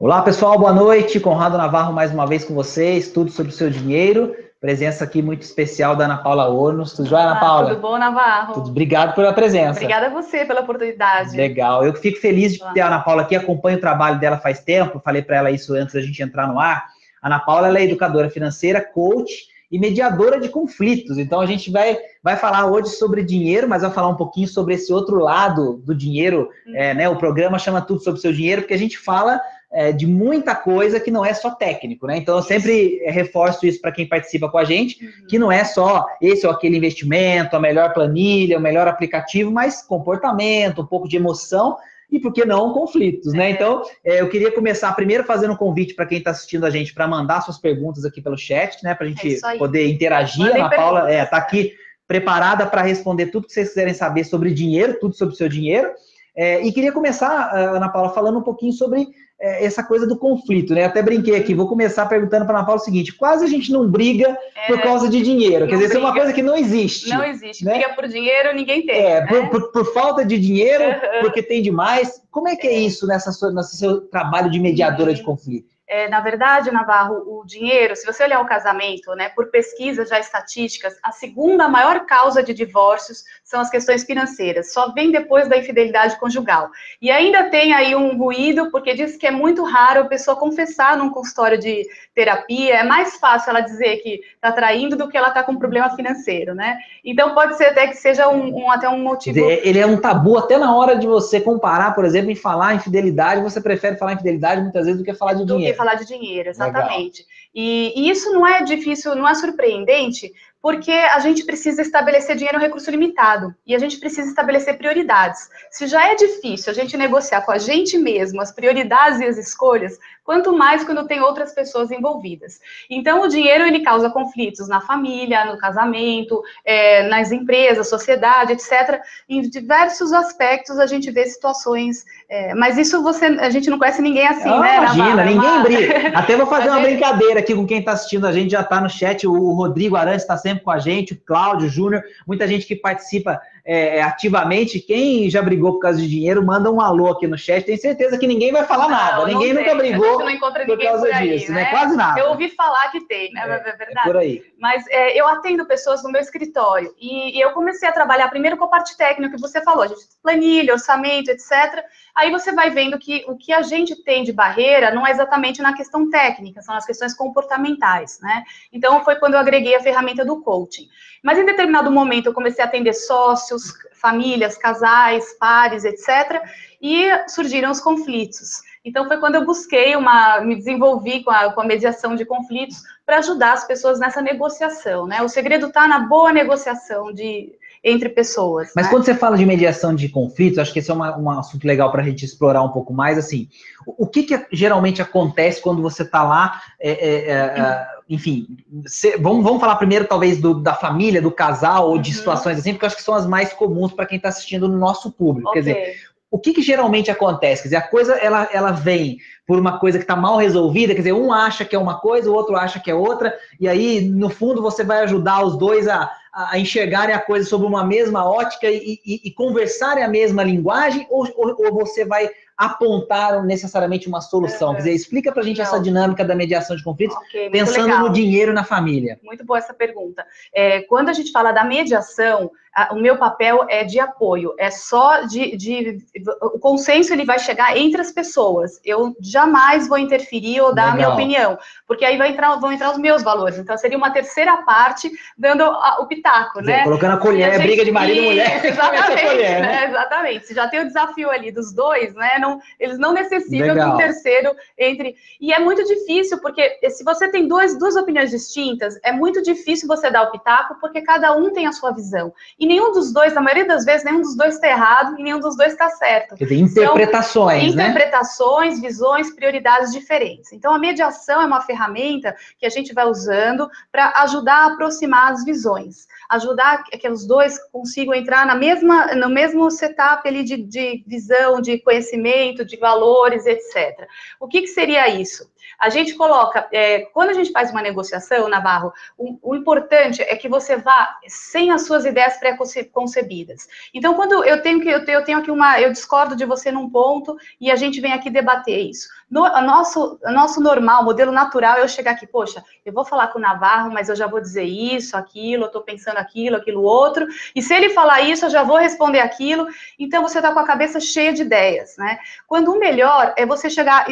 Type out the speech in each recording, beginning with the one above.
Olá, pessoal, boa noite. Conrado Navarro mais uma vez com vocês, tudo sobre o seu dinheiro. Presença aqui muito especial da Ana Paula Ornos. Tudo jóia, Ana Paula? Tudo bom, Navarro? Tudo. Obrigado pela presença. Obrigada a você pela oportunidade. Legal. Eu fico feliz de ter a Ana Paula aqui, acompanho o trabalho dela faz tempo, falei para ela isso antes da gente entrar no ar. A Ana Paula ela é educadora financeira, coach e mediadora de conflitos. Então a gente vai, vai falar hoje sobre dinheiro, mas vai falar um pouquinho sobre esse outro lado do dinheiro. Uhum. É, né, o programa chama tudo sobre o seu dinheiro, porque a gente fala é, de muita coisa que não é só técnico, né? Então eu sempre reforço isso para quem participa com a gente, uhum. que não é só esse ou aquele investimento, a melhor planilha, o melhor aplicativo, mas comportamento, um pouco de emoção e, por que não, conflitos, né? É. Então, é, eu queria começar primeiro fazendo um convite para quem está assistindo a gente para mandar suas perguntas aqui pelo chat, né? Para a gente é poder interagir. A Paula está é, aqui preparada para responder tudo que vocês quiserem saber sobre dinheiro, tudo sobre o seu dinheiro. É, e queria começar, Ana Paula, falando um pouquinho sobre é, essa coisa do conflito, né? Até brinquei aqui, vou começar perguntando para a Ana Paula o seguinte: quase a gente não briga é, por causa de dinheiro. Quer dizer, isso é uma coisa que não existe. Não existe. Né? Briga por dinheiro, ninguém tem. É, né? por, por, por, falta de dinheiro, uhum. porque tem demais. Como é que é, é isso nessa sua, nesse seu trabalho de mediadora de conflito? É, na verdade, Navarro, o dinheiro, se você olhar o casamento, né, por pesquisas já estatísticas, a segunda maior causa de divórcios são as questões financeiras, só vem depois da infidelidade conjugal. E ainda tem aí um ruído, porque diz que é muito raro a pessoa confessar num consultório de terapia, é mais fácil ela dizer que está traindo do que ela está com um problema financeiro, né? Então pode ser até que seja um, um, até um motivo. Ele é um tabu até na hora de você comparar, por exemplo, em falar infidelidade, você prefere falar infidelidade muitas vezes do que falar de do dinheiro falar de dinheiro, exatamente. E, e, isso não é difícil, não é surpreendente, porque a gente precisa estabelecer dinheiro um recurso limitado e a gente precisa estabelecer prioridades. Se já é difícil a gente negociar com a gente mesmo as prioridades e as escolhas, quanto mais quando tem outras pessoas envolvidas. Então, o dinheiro ele causa conflitos na família, no casamento, é, nas empresas, sociedade, etc. Em diversos aspectos a gente vê situações, é, mas isso você, a gente não conhece ninguém assim, ah, né? Imagina, ninguém briga. Até vou fazer uma gente... brincadeira aqui com quem está assistindo a gente já está no chat. O Rodrigo Arantes está sempre com a gente, o Cláudio, Júnior, muita gente que participa é, é, ativamente. Quem já brigou por causa de dinheiro, manda um alô aqui no chat. Tenho certeza que ninguém vai falar não, nada. ninguém nunca brigou por causa por aí, disso, né? né? Quase nada. Eu ouvi falar que tem, né? É, é verdade. É por aí. Mas é, eu atendo pessoas no meu escritório e, e, eu comecei a trabalhar primeiro com a parte técnica que você falou, gente planilha, orçamento, etc. Aí você vai vendo que o que a gente tem de barreira não é exatamente na questão técnica, são as questões comportamentais, né? Então foi quando eu agreguei a ferramenta do coaching. Mas em determinado momento eu comecei a atender sócios, famílias, casais, pares, etc. E surgiram os conflitos. Então foi quando eu busquei uma, me desenvolvi com a, com a mediação de conflitos para ajudar as pessoas nessa negociação, né? O segredo está na boa negociação de entre pessoas. Mas né? quando você fala de mediação de conflitos, acho que esse é uma, um assunto legal para a gente explorar um pouco mais. Assim, o, o que, que, geralmente acontece quando você está lá? É, é, é, enfim, cê, vamos, vamos falar primeiro, talvez, do, da família, do casal, ou de uhum. situações assim, porque eu acho que são as mais comuns para quem está assistindo no nosso público. Okay. Quer dizer, o que, que, geralmente acontece? Quer dizer, a coisa ela, ela vem por uma coisa que está mal resolvida, quer dizer, um acha que é uma coisa, o outro acha que é outra, e aí, no fundo, você vai ajudar os dois a, a enxergarem a coisa sob uma mesma ótica e, e, e conversarem a mesma linguagem, ou, ou, ou, você vai apontar necessariamente uma solução? Quer dizer, explica para a gente Não. essa dinâmica da mediação de conflitos, okay, pensando no dinheiro na família. Muito boa essa pergunta. É, quando a gente fala da mediação, o meu papel é de apoio, é só de, de, o consenso ele vai chegar entre as pessoas. Eu jamais vou interferir ou dar Legal. a minha opinião, porque aí vai entrar, vão entrar os meus valores. Então seria uma terceira parte dando a, o pitaco, né? Colocando a colher, a gente, briga de marido e mulher. Exatamente, né? né? exatamente. Se já tem o desafio ali dos dois, né? Não, eles não necessitam Legal. de um terceiro entre. E é muito difícil porque se você tem duas, duas opiniões distintas, é muito difícil você dar o pitaco porque cada um tem a sua visão. E nenhum dos dois, na maioria das vezes, nenhum dos dois está errado e nenhum dos dois está certo. Quer dizer, interpretações, né? Interpretações, visões, prioridades diferentes. Então, a mediação é uma ferramenta que a gente vai usando para ajudar a aproximar as visões, ajudar que os dois consigam entrar na mesma, no mesmo setup ali de, de visão, de conhecimento, comportamento, de valores, etc. O que, que seria isso? A gente coloca, é, quando a gente faz uma negociação, Navarro, o, o, importante é que você vá sem as suas ideias pré-concebidas. Então, quando eu tenho que eu tenho, eu tenho aqui uma, eu discordo de você num ponto e a gente vem aqui debater isso. No, nosso, nosso normal, modelo natural, eu chegar aqui, poxa, eu vou falar com o Navarro, mas eu já vou dizer isso, aquilo, eu estou pensando aquilo, aquilo outro, e se ele falar isso, eu já vou responder aquilo. Então, você está com a cabeça cheia de ideias, né? Quando o melhor é você chegar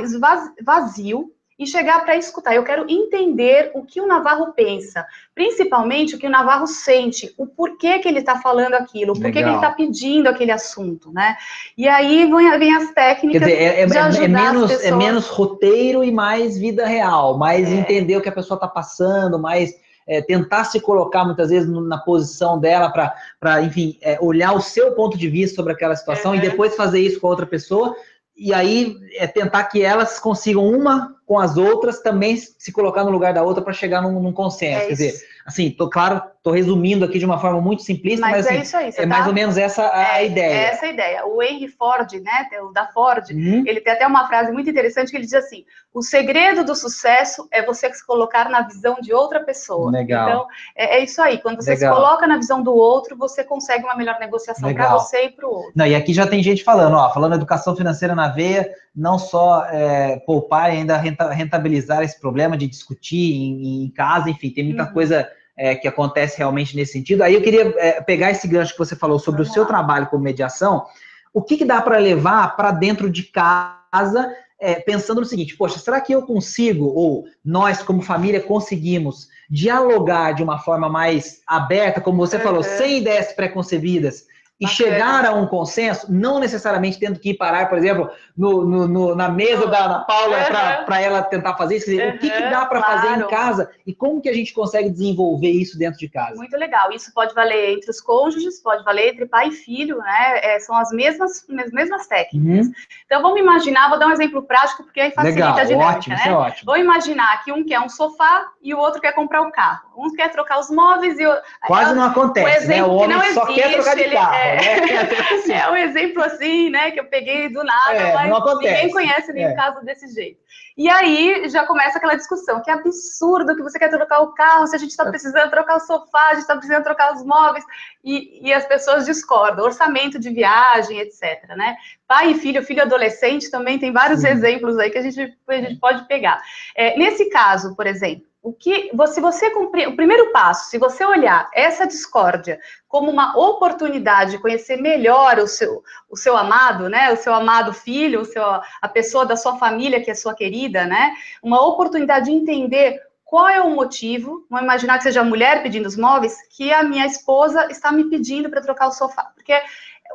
vazio, e chegar para escutar. Eu quero entender o que o Navarro pensa, principalmente o que o Navarro sente, o porquê que ele está falando aquilo, o porquê que ele está pedindo aquele assunto, né? E aí vem, as técnicas dizer, é, é, é, é menos, é menos roteiro e mais vida real, mais é. entender o que a pessoa está passando, mais é, tentar se colocar muitas vezes na posição dela para, enfim, é, olhar o seu ponto de vista sobre aquela situação uhum. e depois fazer isso com a outra pessoa. E aí é tentar que elas consigam uma com as outras também se colocar no lugar da outra para chegar num, num consenso. É Quer dizer, assim, tô claro, tô resumindo aqui de uma forma muito simplista, mas, mas é assim, isso aí. é tá... mais ou menos essa a, a é, ideia. É essa a ideia. O Henry Ford, né, o da Ford, uhum. ele tem até uma frase muito interessante que ele diz assim: o segredo do sucesso é você se colocar na visão de outra pessoa. Legal. Então, é, é isso aí. Quando você Legal. se coloca na visão do outro, você consegue uma melhor negociação para você e para o outro. Não, e aqui já tem gente falando, ó, falando educação financeira na veia, não só é, poupar e ainda rentabilizar esse problema de discutir em, em casa, enfim, tem muita uhum. coisa é, que acontece realmente nesse sentido. Aí eu queria é, pegar esse gancho que você falou sobre Vamos o seu lá. trabalho com mediação. O que, que dá para levar para dentro de casa, é, pensando no seguinte: poxa, será que eu consigo, ou nós, como família, conseguimos dialogar de uma forma mais aberta, como você falou, sem ideias preconcebidas? E Bacana. chegar a um consenso, não necessariamente tendo que ir parar, por exemplo, no, no, no na mesa da Ana Paula uhum. para ela tentar fazer isso. Dizer, uhum, o que, que dá para claro. fazer em casa e como que a gente consegue desenvolver isso dentro de casa? Muito legal. Isso pode valer entre os cônjuges, pode valer entre pai e filho, né? É, são as mesmas, as mesmas técnicas. Uhum. Então vamos imaginar, vou dar um exemplo prático, porque aí facilita legal, a dinâmica, ótimo, né? Isso é ótimo. Vamos imaginar que um quer um sofá e o outro quer comprar o um carro. Um quer trocar os móveis e o. Quase não acontece, o né? O homem só existe, quer trocar de carro. É, é, é um exemplo assim, né, que eu peguei do nada, é, mas ninguém conhece nenhum é. caso desse jeito. E aí já começa aquela discussão, que absurdo que você quer trocar o carro, se a gente está é. precisando trocar o sofá, a gente está precisando trocar os móveis, e, e as pessoas discordam, orçamento de viagem, etc. Né? Pai e filho, filho adolescente, também tem vários Sim. exemplos aí que a gente, a gente pode pegar. É, nesse caso, por exemplo, o que, se você cumprir, o primeiro passo, se você olhar essa discórdia como uma oportunidade de conhecer melhor o seu, o seu amado, né, o seu amado filho, o seu, a pessoa da sua família que é sua querida, né, uma oportunidade de entender qual é o motivo, vamos imaginar que seja a mulher pedindo os móveis, que a minha esposa está me pedindo para trocar o sofá, porque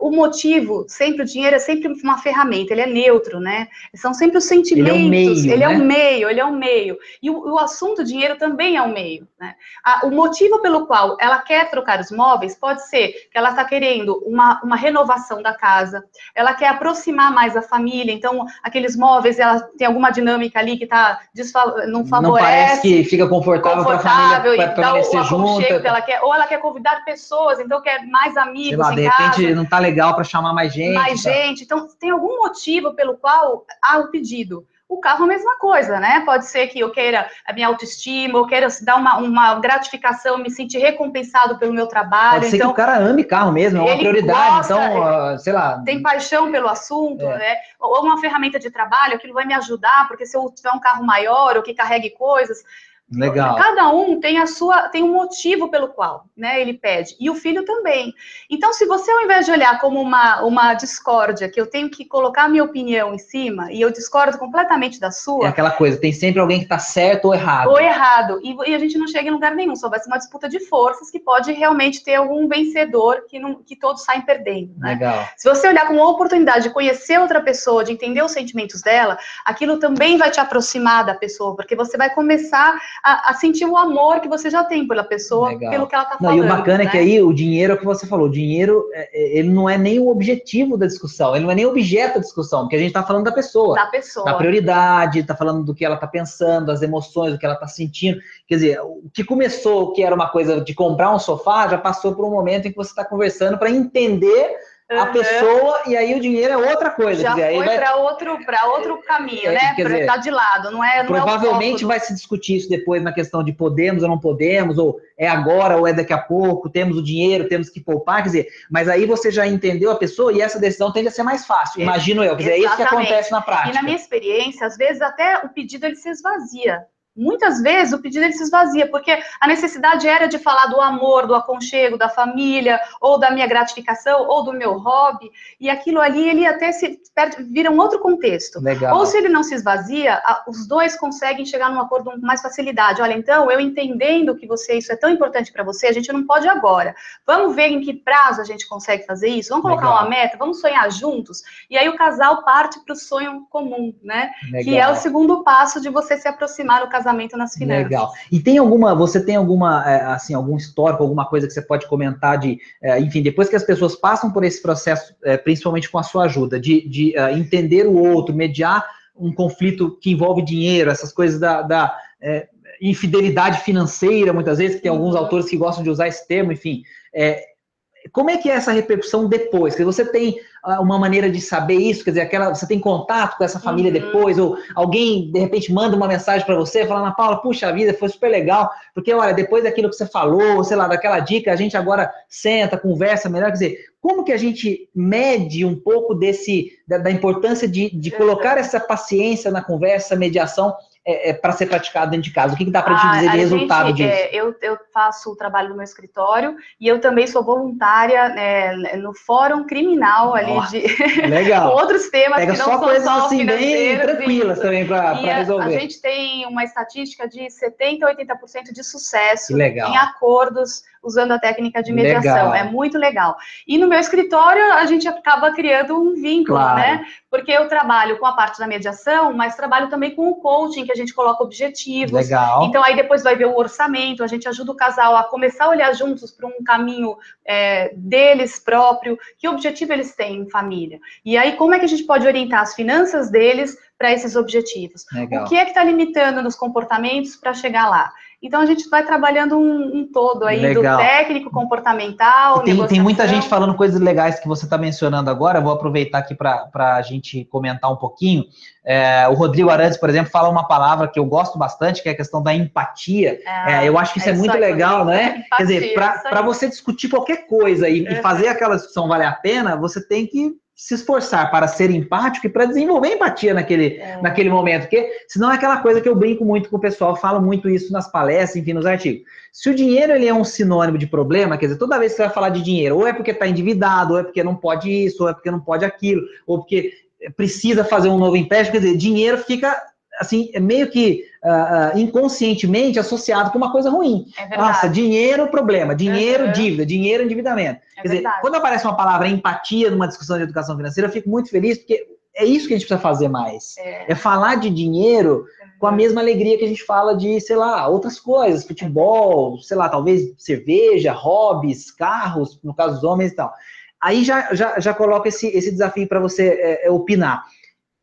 o motivo, sempre o dinheiro é sempre uma ferramenta, ele é neutro, né? São sempre os sentimentos, ele é um meio, ele é né? é um meio, ele é um meio. E o, o assunto dinheiro também é um meio, né? A, o motivo pelo qual ela quer trocar os móveis pode ser que ela está querendo uma, uma renovação da casa, ela quer aproximar mais a família, então aqueles móveis, ela tem alguma dinâmica ali que tá não favorece. Não parece que fica confortável, para a família permanecer junto. Que ela quer, ou ela quer convidar pessoas, então quer mais amigos Sei lá, de casa. repente não está legal para chamar mais gente. Mais tá? gente. Então, tem algum motivo pelo qual há o pedido. O carro, a mesma coisa, né? Pode ser que eu queira a minha autoestima, eu queira dar uma, uma gratificação, me sentir recompensado pelo meu trabalho. Pode ser então, que o cara ame carro mesmo, é uma prioridade, gosta, então, uh, sei lá. Tem paixão pelo assunto, é. né? Ou uma ferramenta de trabalho, aquilo vai me ajudar, porque se eu tiver um carro maior ou que carregue coisas, Legal. Cada um tem a sua, tem um motivo pelo qual, né, ele pede. E o filho também. Então, se você ao invés de olhar como uma, uma discórdia, que eu tenho que colocar a minha opinião em cima e eu discordo completamente da sua. É aquela coisa, tem sempre alguém que está certo ou errado. Ou errado. E, e, a gente não chega em lugar nenhum, só vai ser uma disputa de forças que pode realmente ter algum vencedor que, não, que todos saem perdendo. Né? Legal. Se você olhar como uma oportunidade de conhecer outra pessoa, de entender os sentimentos dela, aquilo também vai te aproximar da pessoa, porque você vai começar a, a, sentir o amor que você já tem pela pessoa, Legal. pelo que ela está falando. e o bacana né? é que né? aí o dinheiro é o que você falou, o dinheiro é, é, ele não é nem o objetivo da discussão, ele não é nem o objeto da discussão, porque a gente está falando da pessoa. Da pessoa. Da prioridade, está falando do que ela está pensando, das emoções, do que ela está sentindo. Quer dizer, o que começou, que era uma coisa de comprar um sofá, já passou por um momento em que você está conversando para entender a pessoa e aí o dinheiro é outra coisa. Já dizer, foi vai... para outro, outro caminho, é, né? Para estar tá de lado, não é? Não provavelmente é vai se discutir isso depois na questão de podemos ou não podemos, ou é agora ou é daqui a pouco, temos o dinheiro, temos que poupar, quer dizer, mas aí você já entendeu a pessoa e essa decisão tende a ser mais fácil, imagino eu, quer dizer, é isso que acontece na prática. E na minha experiência, às vezes até o pedido ele se esvazia. Muitas vezes o pedido ele se esvazia, porque a necessidade era de falar do amor, do aconchego, da família, ou da minha gratificação, ou do meu hobby, e aquilo ali ele até se perde, vira um outro contexto. Legal. Ou se ele não se esvazia, os dois conseguem chegar num acordo com mais facilidade. Olha, então, eu entendendo que você isso é tão importante para você, a gente não pode agora. Vamos ver em que prazo a gente consegue fazer isso, vamos colocar Legal. uma meta, vamos sonhar juntos, e aí o casal parte para o sonho comum, né? Legal. Que é o segundo passo de você se aproximar do casal casamento nas finanças. Legal. E tem alguma, você tem alguma, é, assim, algum histórico, alguma coisa que você pode comentar de, é, enfim, depois que as pessoas passam por esse processo, é, principalmente com a sua ajuda, de, de entender o outro, mediar um conflito que envolve dinheiro, essas coisas da, da é, infidelidade financeira, muitas vezes, que tem alguns uhum. autores que gostam de usar esse termo, enfim. É, como é que é essa repercussão depois? Que você tem ah, uma maneira de saber isso, quer dizer, aquela, você tem contato com essa família uhum. depois, ou alguém de repente manda uma mensagem para você, falando, Ana Paula, puxa vida, foi super legal, porque olha, depois daquilo que você falou, sei lá, daquela dica, a gente agora senta, conversa melhor, quer dizer, como que a gente mede um pouco desse, da, da importância de, de colocar essa paciência na conversa, mediação, é, é para ser praticado dentro de casa? O que, que dá para te dizer de resultado gente, disso? É, eu, eu, faço o trabalho no meu escritório e eu também sou voluntária é, no Fórum Criminal ali de legal. outros temas Pega que não só são coisas só assim bem tranquilas também para resolver. A gente tem uma estatística de 70 a 80% de sucesso em acordos usando a técnica de mediação. Legal. É muito legal. E no meu escritório, a gente acaba criando um vínculo, claro. né? Porque eu trabalho com a parte da mediação, mas trabalho também com o coaching, que a gente coloca objetivos. Legal. Então, aí depois vai ver o orçamento, a gente ajuda o casal a começar a olhar juntos para um caminho é, deles próprio, que objetivo eles têm em família. E aí, como é que a gente pode orientar as finanças deles para esses objetivos? Legal. O que é que está limitando nos comportamentos para chegar lá? Então a gente vai trabalhando um, um todo aí Legal. do técnico, comportamental. Tem, tem, muita gente falando coisas legais que você está mencionando agora. Vou aproveitar aqui para a gente comentar um pouquinho. É, o Rodrigo Arantes, por exemplo, fala uma palavra que eu gosto bastante, que é a questão da empatia. É, é, eu acho que isso é, muito legal, né? Empatia, Quer dizer, para você discutir qualquer coisa e, e fazer aquela discussão valer a pena, você tem que se esforçar para ser empático e para desenvolver empatia naquele, é. naquele momento, porque senão é aquela coisa que eu brinco muito com o pessoal, falo muito isso nas palestras, enfim, nos artigos. Se o dinheiro ele é um sinônimo de problema, quer dizer, toda vez que você vai falar de dinheiro, ou é porque está endividado, ou é porque não pode isso, ou é porque não pode aquilo, ou porque precisa fazer um novo empréstimo, quer dizer, dinheiro fica assim, é meio que uh, inconscientemente associado com uma coisa ruim. É Nossa, dinheiro, problema, dinheiro, uhum. dívida, dinheiro, endividamento. É Quer verdade. dizer, quando aparece uma palavra empatia numa discussão de educação financeira, eu fico muito feliz, porque é isso que a gente precisa fazer mais. É, é falar de dinheiro com a mesma alegria que a gente fala de, sei lá, outras coisas, futebol, sei lá, talvez cerveja, hobbies, carros, no caso dos homens e tal. Aí já, já, já coloca esse, esse desafio para você é, é, opinar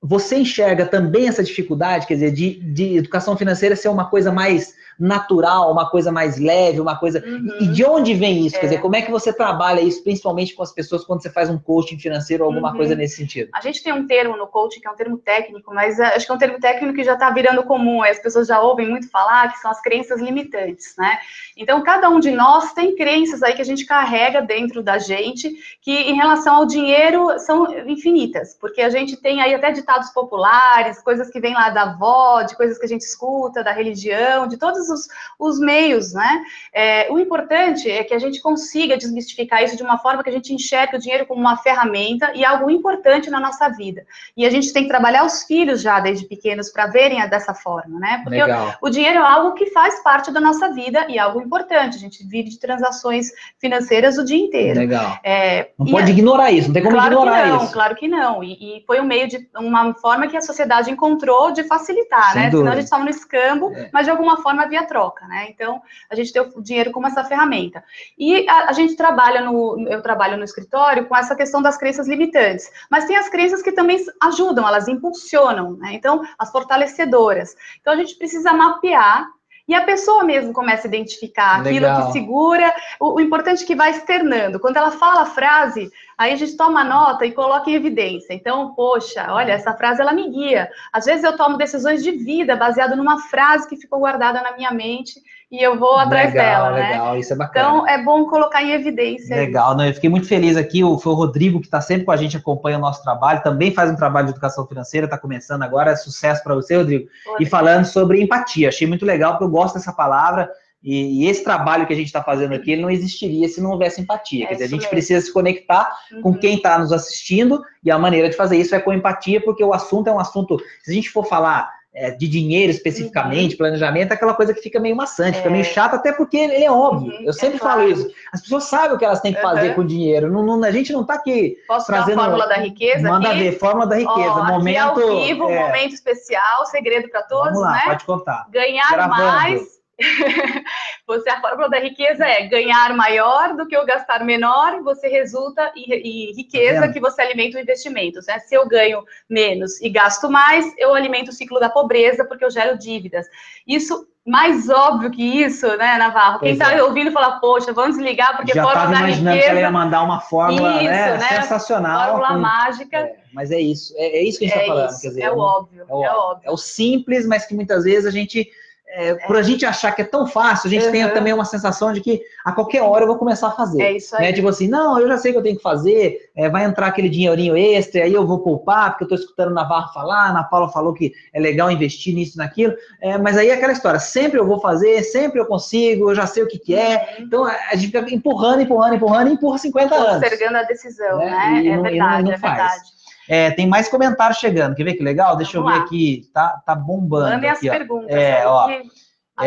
você enxerga também essa dificuldade, quer dizer, de, de educação financeira ser uma coisa mais natural, uma coisa mais leve, uma coisa. Uhum. E de onde vem isso? É. Quer dizer, como é que você trabalha isso, principalmente com as pessoas, quando você faz um coaching financeiro ou alguma uhum. coisa nesse sentido? A gente tem um termo no coaching que é um termo técnico, mas eh, acho que é um termo técnico que já está virando comum, as pessoas já ouvem muito falar, que são as crenças limitantes, né? Então, cada um de nós tem crenças aí que a gente carrega dentro da gente, que em relação ao dinheiro são infinitas, porque a gente tem aí até ditados populares, coisas que vêm lá da avó, de coisas que a gente escuta, da religião, de todos os, os meios, né? É, o importante é que a gente consiga desmistificar isso de uma forma que a gente enxergue o dinheiro como uma ferramenta e algo importante na nossa vida. E a gente tem que trabalhar os filhos já desde pequenos para verem dessa forma, né? Porque o, o, dinheiro é algo que faz parte da nossa vida e é algo importante. A gente vive de transações financeiras o dia inteiro. Legal. É, não pode ignorar isso, não tem como claro ignorar que não, isso. Claro que não. E, e, foi um meio de uma forma que a sociedade encontrou de facilitar, Sem né? Dúvida. Senão a gente estava no escambo, é. mas de alguma forma havia troca, né? Então, a gente tem o dinheiro como essa ferramenta. E a, a, gente trabalha no, eu trabalho no escritório com essa questão das crenças limitantes, mas tem as crenças que também ajudam, elas impulsionam, né? Então, as fortalecedoras. Então, a gente precisa mapear e a pessoa mesmo começa a identificar Legal. aquilo que segura. O, o, importante é que vai externando. Quando ela fala a frase, Aí a gente toma nota e coloca em evidência. Então, poxa, olha, essa frase ela me guia. Às vezes eu tomo decisões de vida baseado numa frase que ficou guardada na minha mente e eu vou atrás legal, dela, legal, né? Legal, isso é bacana. Então é bom colocar em evidência. Legal, não, eu fiquei muito feliz aqui. O, foi o Rodrigo que está sempre com a gente, acompanha o nosso trabalho, também faz um trabalho de educação financeira, está começando agora. Sucesso para você, Rodrigo. e falando sobre empatia, achei muito legal, porque eu gosto dessa palavra. E, e esse trabalho que a gente está fazendo aqui, ele não existiria se não houvesse empatia. É Quer dizer, a gente mesmo. precisa se conectar uhum. com quem está nos assistindo, e a maneira de fazer isso é com empatia, porque o assunto é um assunto. Se a gente for falar é, de dinheiro especificamente, uhum. planejamento, é aquela coisa que fica meio maçante, é. fica meio chato, até porque é óbvio. Uhum, eu sempre é falo claro. isso. As pessoas sabem o que elas têm que fazer uhum. com o dinheiro. Não, não, a gente não está aqui Posso trazendo. A fórmula da riqueza? Manda aqui? ver, fórmula da riqueza. Ó, momento. Ao vivo, é... momento especial, segredo para todos, Vamos lá, né? Pode contar. Ganhar Gravando. mais você a fórmula da riqueza é ganhar maior do que eu gastar menor, você resulta em, em riqueza tá que você alimenta o investimento. Né? Se eu ganho menos e gasto mais, eu alimento o ciclo da pobreza porque eu gero dívidas. Isso mais óbvio que isso, né, Navarro? Quem está é. ouvindo fala, poxa, vamos desligar porque Já fórmula da imaginando riqueza... que ela ia mandar uma fórmula isso, né, né? sensacional. Fórmula com... mágica. É, mas é isso, é, é, isso que a gente está é falando. Isso, quer dizer, é, o óbvio, é, o é óbvio. É o simples, mas que muitas vezes a gente é, por a gente achar que é tão fácil, a gente uhum. tem também uma sensação de que a qualquer hora eu vou começar a fazer. É isso aí. Né? Tipo assim, não, eu já sei o que eu tenho que fazer, é, vai entrar aquele dinheirinho extra, aí eu vou poupar, porque eu estou escutando Navarro falar, a Ana Paula falou que é legal investir nisso naquilo, é, mas aí é aquela história, sempre eu vou fazer, sempre eu consigo, eu já sei o que, que é, uhum. então a gente fica empurrando, empurrando, empurrando e empurra 50 anos. Postergando a decisão, né? né? é não, verdade, não, é verdade. É, tem mais comentários chegando. Quer ver que legal? Deixa Vamos eu ver lá. aqui. Tá, tá bombando. Mandem as ó. perguntas. É, ó. Que...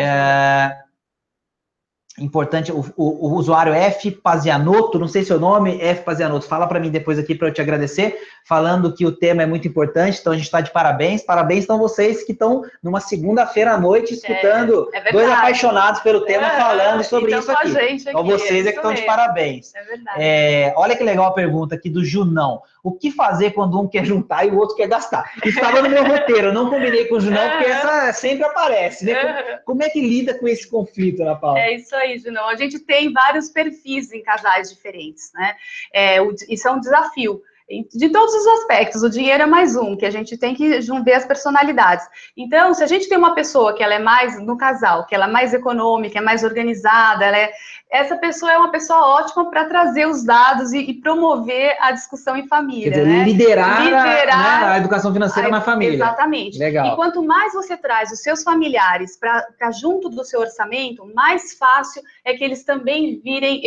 É, importante, o, o, o, usuário F Pazianotto, não sei seu nome, F Pazianotto, fala para mim depois aqui para eu te agradecer, falando que o tema é muito importante, então a gente está de parabéns, parabéns estão vocês que estão numa segunda-feira à noite escutando é, é dois apaixonados pelo tema é, falando sobre então isso aqui. aqui. Então vocês é que estão de parabéns. É verdade. É, olha que legal a pergunta aqui do Junão. O que fazer quando um quer juntar e o outro quer gastar? Estava no meu roteiro, eu não combinei com o Junão, porque essa sempre aparece, né? Como, como é que lida com esse conflito, Ana Paula? É isso aí, A gente tem vários perfis em casais diferentes, né? É, isso é um desafio de todos os aspectos, o dinheiro é mais um, que a gente tem que ver as personalidades. Então, se a gente tem uma pessoa que ela é mais, no casal, que ela é mais econômica, é mais organizada, ela é, essa pessoa é uma pessoa ótima para trazer os dados e, e, promover a discussão em família. Dizer, né? liderar, liderar né, a educação financeira a, na família. Exatamente. Legal. E quanto mais você traz os seus familiares para junto do seu orçamento, mais fácil é que eles também virem,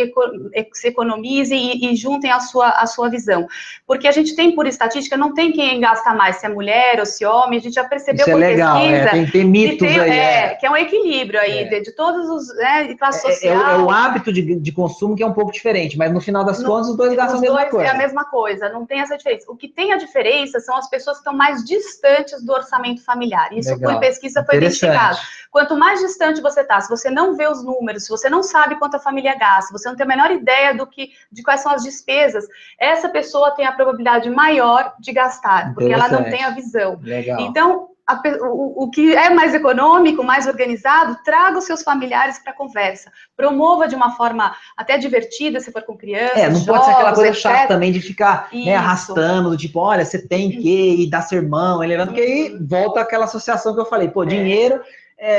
se economizem e, e juntem a sua, a sua visão. Porque a gente tem, por estatística, não tem quem gasta mais, se é mulher ou se é homem, a gente já percebeu Isso por é legal, pesquisa. É, tem, tem mitos tem, aí. É, é, que é um equilíbrio aí, de, de, todos os, né, de classe social. É, é, o hábito de, de, consumo que é um pouco diferente, mas no final das no, contas os dois gastam a mesma coisa. É a mesma coisa, não tem essa diferença. O que tem a diferença são as pessoas que estão mais distantes do orçamento familiar. Isso legal. por pesquisa foi identificado. Quanto mais distante você está, se você não vê os números, se você não sabe quanto a família gasta, você não tem a menor ideia do que, de quais são as despesas, essa pessoa tem a probabilidade maior de gastar, porque ela não tem a visão. Legal. Então, a, o, o, que é mais econômico, mais organizado, traga os seus familiares para a conversa. Promova de uma forma até divertida, se for com crianças. É, não jogos, pode ser aquela coisa etc. chata também de ficar né, arrastando, do tipo, olha, você tem que e dar sermão, elevando, porque aí volta aquela associação que eu falei, pô, é. dinheiro é,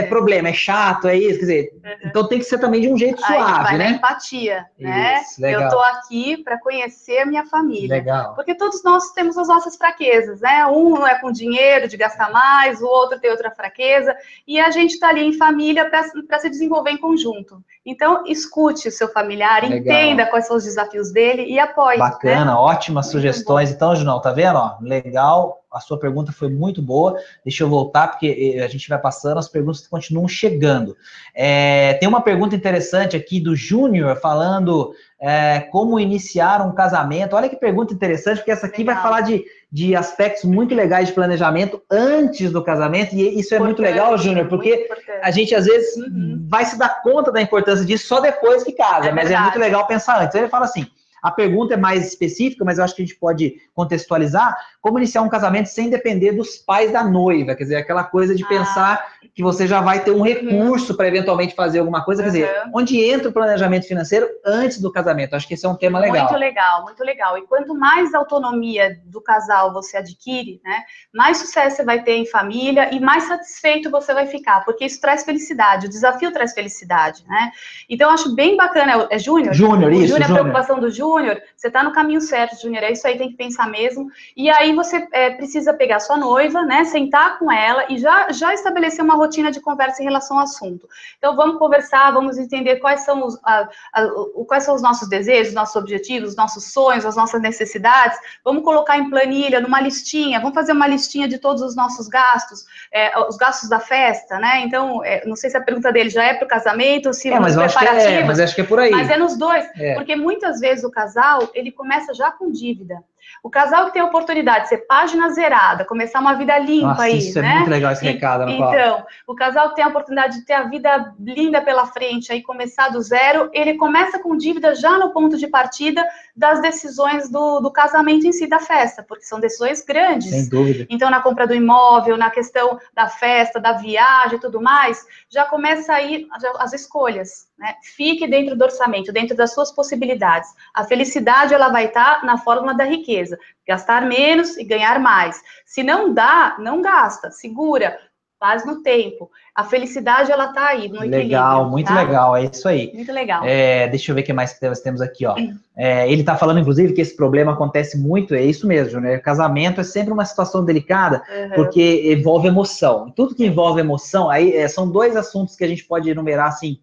problema, é chato, é isso, quer dizer, uhum. então tem que ser também de um jeito Aí suave, vai né? Na empatia, né? Isso, legal. Eu tô aqui para conhecer a minha família. Legal. Porque todos nós temos as nossas fraquezas, né? Um não é com dinheiro, de gastar mais, o outro tem outra fraqueza, e a gente está ali em família para se desenvolver em conjunto. Então, escute o seu familiar, legal. entenda quais são os desafios dele e apoie. Bacana, né? ótimas Muito sugestões. Bom. Então, Junão, tá vendo? Ó, legal, a sua pergunta foi muito boa. Deixa eu voltar, porque eh, a gente vai passando, as perguntas continuam chegando. É, tem uma pergunta interessante aqui do Júnior falando é, como iniciar um casamento. Olha que pergunta interessante, porque essa aqui Legal. vai falar de, de aspectos muito legais de planejamento antes do casamento, e isso é muito legal, Júnior, porque a gente às vezes uhum. vai se dar conta da importância disso só depois que casa, é mas é muito legal pensar antes. Ele fala assim. A pergunta é mais específica, mas eu acho que a gente pode contextualizar como iniciar um casamento sem depender dos pais da noiva, quer dizer, aquela coisa de ah. pensar que você já vai ter um uhum. recurso para eventualmente fazer alguma coisa, quer dizer, uhum. onde entra o planejamento financeiro antes do casamento. Acho que esse é um tema legal. Muito legal, muito legal. E quanto mais autonomia do casal você adquire, né, mais sucesso você vai ter em família e mais satisfeito você vai ficar, porque isso traz felicidade, o desafio traz felicidade, né? Então, eu acho bem bacana, é Júnior? Júnior, isso, Júnior. a preocupação do Júnior, você está no caminho certo, Júnior, é isso aí, tem que pensar mesmo. E aí você é, precisa pegar sua noiva, né, sentar com ela e já, já estabelecer uma rotina de conversa em relação ao assunto. Então, vamos conversar, vamos entender quais são os, a, a, o, quais são os nossos desejos, nossos objetivos, nossos sonhos, as nossas necessidades. Vamos colocar em planilha, numa listinha, vamos fazer uma listinha de todos os nossos gastos, é, os gastos da festa, né? Então, é, não sei se a pergunta dele já é para o casamento, se é, mas nos preparativos. É, mas acho que é por aí. Mas é nos dois, é. porque muitas vezes o casal, ele começa já com dívida. O casal que tem a oportunidade de ser página zerada, começar uma vida limpa Nossa, aí, isso é né? é muito legal esse recado, Ana Então, o casal que tem a oportunidade de ter a vida linda pela frente, aí começar do zero, ele começa com dívida já no ponto de partida das decisões do, do casamento em si, da festa, porque são decisões grandes. Sem dúvida. Então, na compra do imóvel, na questão da festa, da viagem e tudo mais, já começa aí as escolhas. Né? Fique dentro do orçamento, dentro das suas possibilidades. A felicidade ela vai estar na fórmula da riqueza: gastar menos e ganhar mais. Se não dá, não gasta, segura, faz no tempo. A felicidade ela tá aí no equilíbrio. Legal, muito tá? legal, é isso aí. Muito legal. É, deixa eu ver o que mais que nós temos aqui, ó. É, ele tá falando, inclusive, que esse problema acontece muito, é isso mesmo, né? Casamento é sempre uma situação delicada, uhum. porque envolve emoção. Tudo que envolve emoção, aí é, são dois assuntos que a gente pode enumerar assim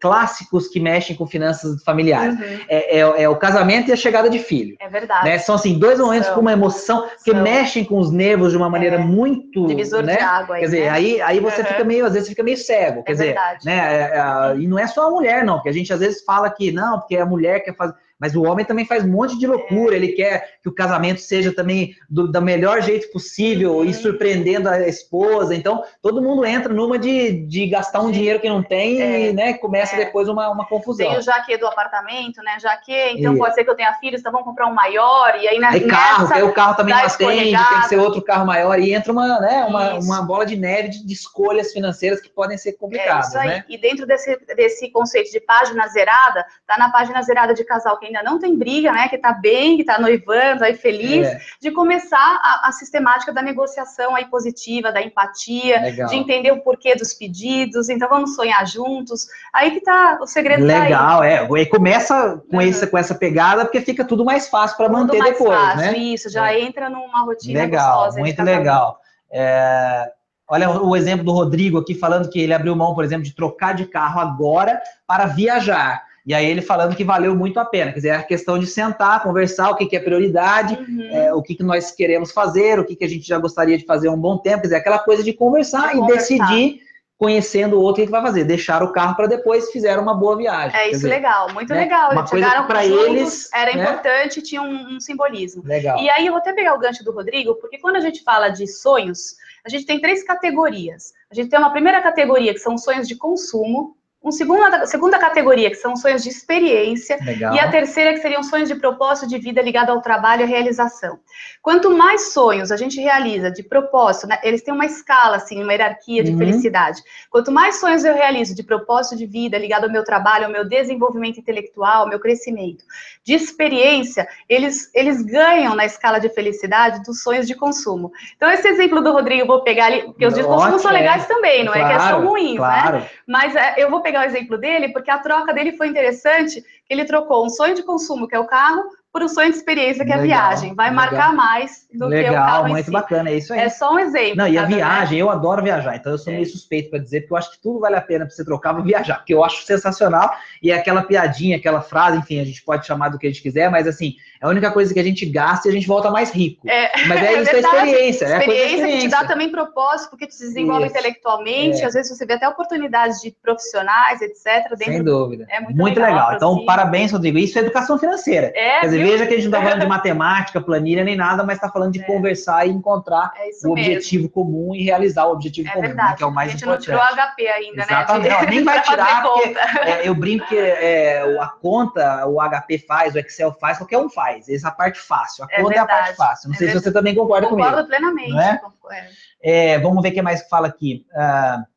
clássicos que mexem com finanças familiares. Uhum. É, é, é, o casamento e a chegada de filho. É verdade. Né? São assim, dois momentos são, com uma emoção que são. mexem com os nervos de uma maneira é. muito. Divisor né? de água. Aí, quer dizer, né? aí, aí você uhum. fica meio, às vezes, fica meio cego. Quer é dizer, verdade. né? É, é, e não é só a mulher, não, porque a gente às vezes fala que não, porque a mulher quer fazer. Mas o homem também faz um monte de loucura, é. ele quer que o casamento seja também do, do melhor jeito possível uhum. e surpreendendo a esposa. Então, todo mundo entra numa de, de gastar um dinheiro que não tem é. e né, começa é. depois uma, uma confusão. Tem o jaque do apartamento, né? Jaque, então pode ser que eu tenha filhos, então vamos comprar um maior, e aí na, aí carro, aí o carro também não atende, tem que ser outro carro maior, e entra uma, né, uma, uma bola de neve de, de, escolhas financeiras que podem ser complicadas. É isso aí. Né? E dentro desse, desse conceito de página zerada, tá na página zerada de casal que ainda não tem briga, né, que está bem, que está noivando, aí feliz, é. de começar a, a, sistemática da negociação aí positiva, da empatia, Legal. de entender o porquê dos pedidos, então vamos sonhar juntos, aí que tá o segredo Legal, tá é, e começa com, uhum. essa, com essa pegada, porque fica tudo mais fácil para manter mais depois, fácil, né? Isso, já é. entra numa rotina legal, gostosa. Muito legal. É, Olha o exemplo do Rodrigo aqui falando que ele abriu mão, por exemplo, de trocar de carro agora para viajar. E aí ele falando que valeu muito a pena. Quer dizer, é a questão de sentar, conversar o que, que é prioridade, uhum. é, o que, que nós queremos fazer, o que, que a gente já gostaria de fazer há um bom tempo. Quer dizer, aquela coisa de conversar de e conversar. decidir conhecendo o outro o que vai fazer, deixar o carro para depois fizer uma boa viagem. É isso dizer, legal, muito né? legal. Uma coisa para eles era né? importante, tinha um, um, simbolismo. Legal. E aí eu vou até pegar o gancho do Rodrigo, porque quando a gente fala de sonhos, a gente tem três categorias. A gente tem uma primeira categoria que são sonhos de consumo, uma segunda, segunda categoria, que são sonhos de experiência, Legal. e a terceira, que seriam sonhos de propósito de vida ligado ao trabalho e realização. Quanto mais sonhos a gente realiza de propósito, né, eles têm uma escala, assim, uma hierarquia de uhum. felicidade. Quanto mais sonhos eu realizo de propósito de vida ligado ao meu trabalho, ao meu desenvolvimento intelectual, ao meu crescimento, de experiência, eles, eles ganham na escala de felicidade dos sonhos de consumo. Então, esse exemplo do Rodrigo eu vou pegar ali, porque os de consumo são legais também, não claro, é que são ruins, né? claro. né? Mas é, eu vou pegar pegar o exemplo dele, porque a troca dele foi interessante, ele trocou um sonho de consumo, que é o carro, por um sonho de experiência, que é a viagem. Vai legal. marcar mais do legal, que o carro muito si. bacana, é isso aí. É só um exemplo. Não, e a tá viagem, eu adoro viajar, então eu sou é. meio suspeito para dizer, porque eu acho que tudo vale a pena para você trocar para viajar, porque eu acho sensacional, e é aquela piadinha, aquela frase, enfim, a gente pode chamar do que a gente quiser, mas assim, é a única coisa que a gente gasta e a gente volta mais rico. É, mas é, é isso verdade. da experiência. É experiência, experiência que te dá também propósito, porque te desenvolve isso. intelectualmente, é. às vezes você vê até oportunidades de profissionais, etc. Sem dúvida. É muito, muito legal. legal. Então, parabéns, Rodrigo. Isso é educação financeira. É, Quer dizer, veja que a gente não está falando de matemática, planilha, nem nada, mas está falando de é. conversar e encontrar é o objetivo mesmo. comum e realizar o objetivo é comum, né, que é o mais importante. A gente não tirou HP ainda, Exatamente. né? Exatamente, nem vai tirar, porque é, eu brinco que é, a conta o HP faz, o Excel faz, qualquer um faz. Essa é a parte fácil. A é conta é, a parte fácil. Não sei se você também concorda Concordo comigo. Concordo plenamente. vamos ver o que mais fala aqui. Uh,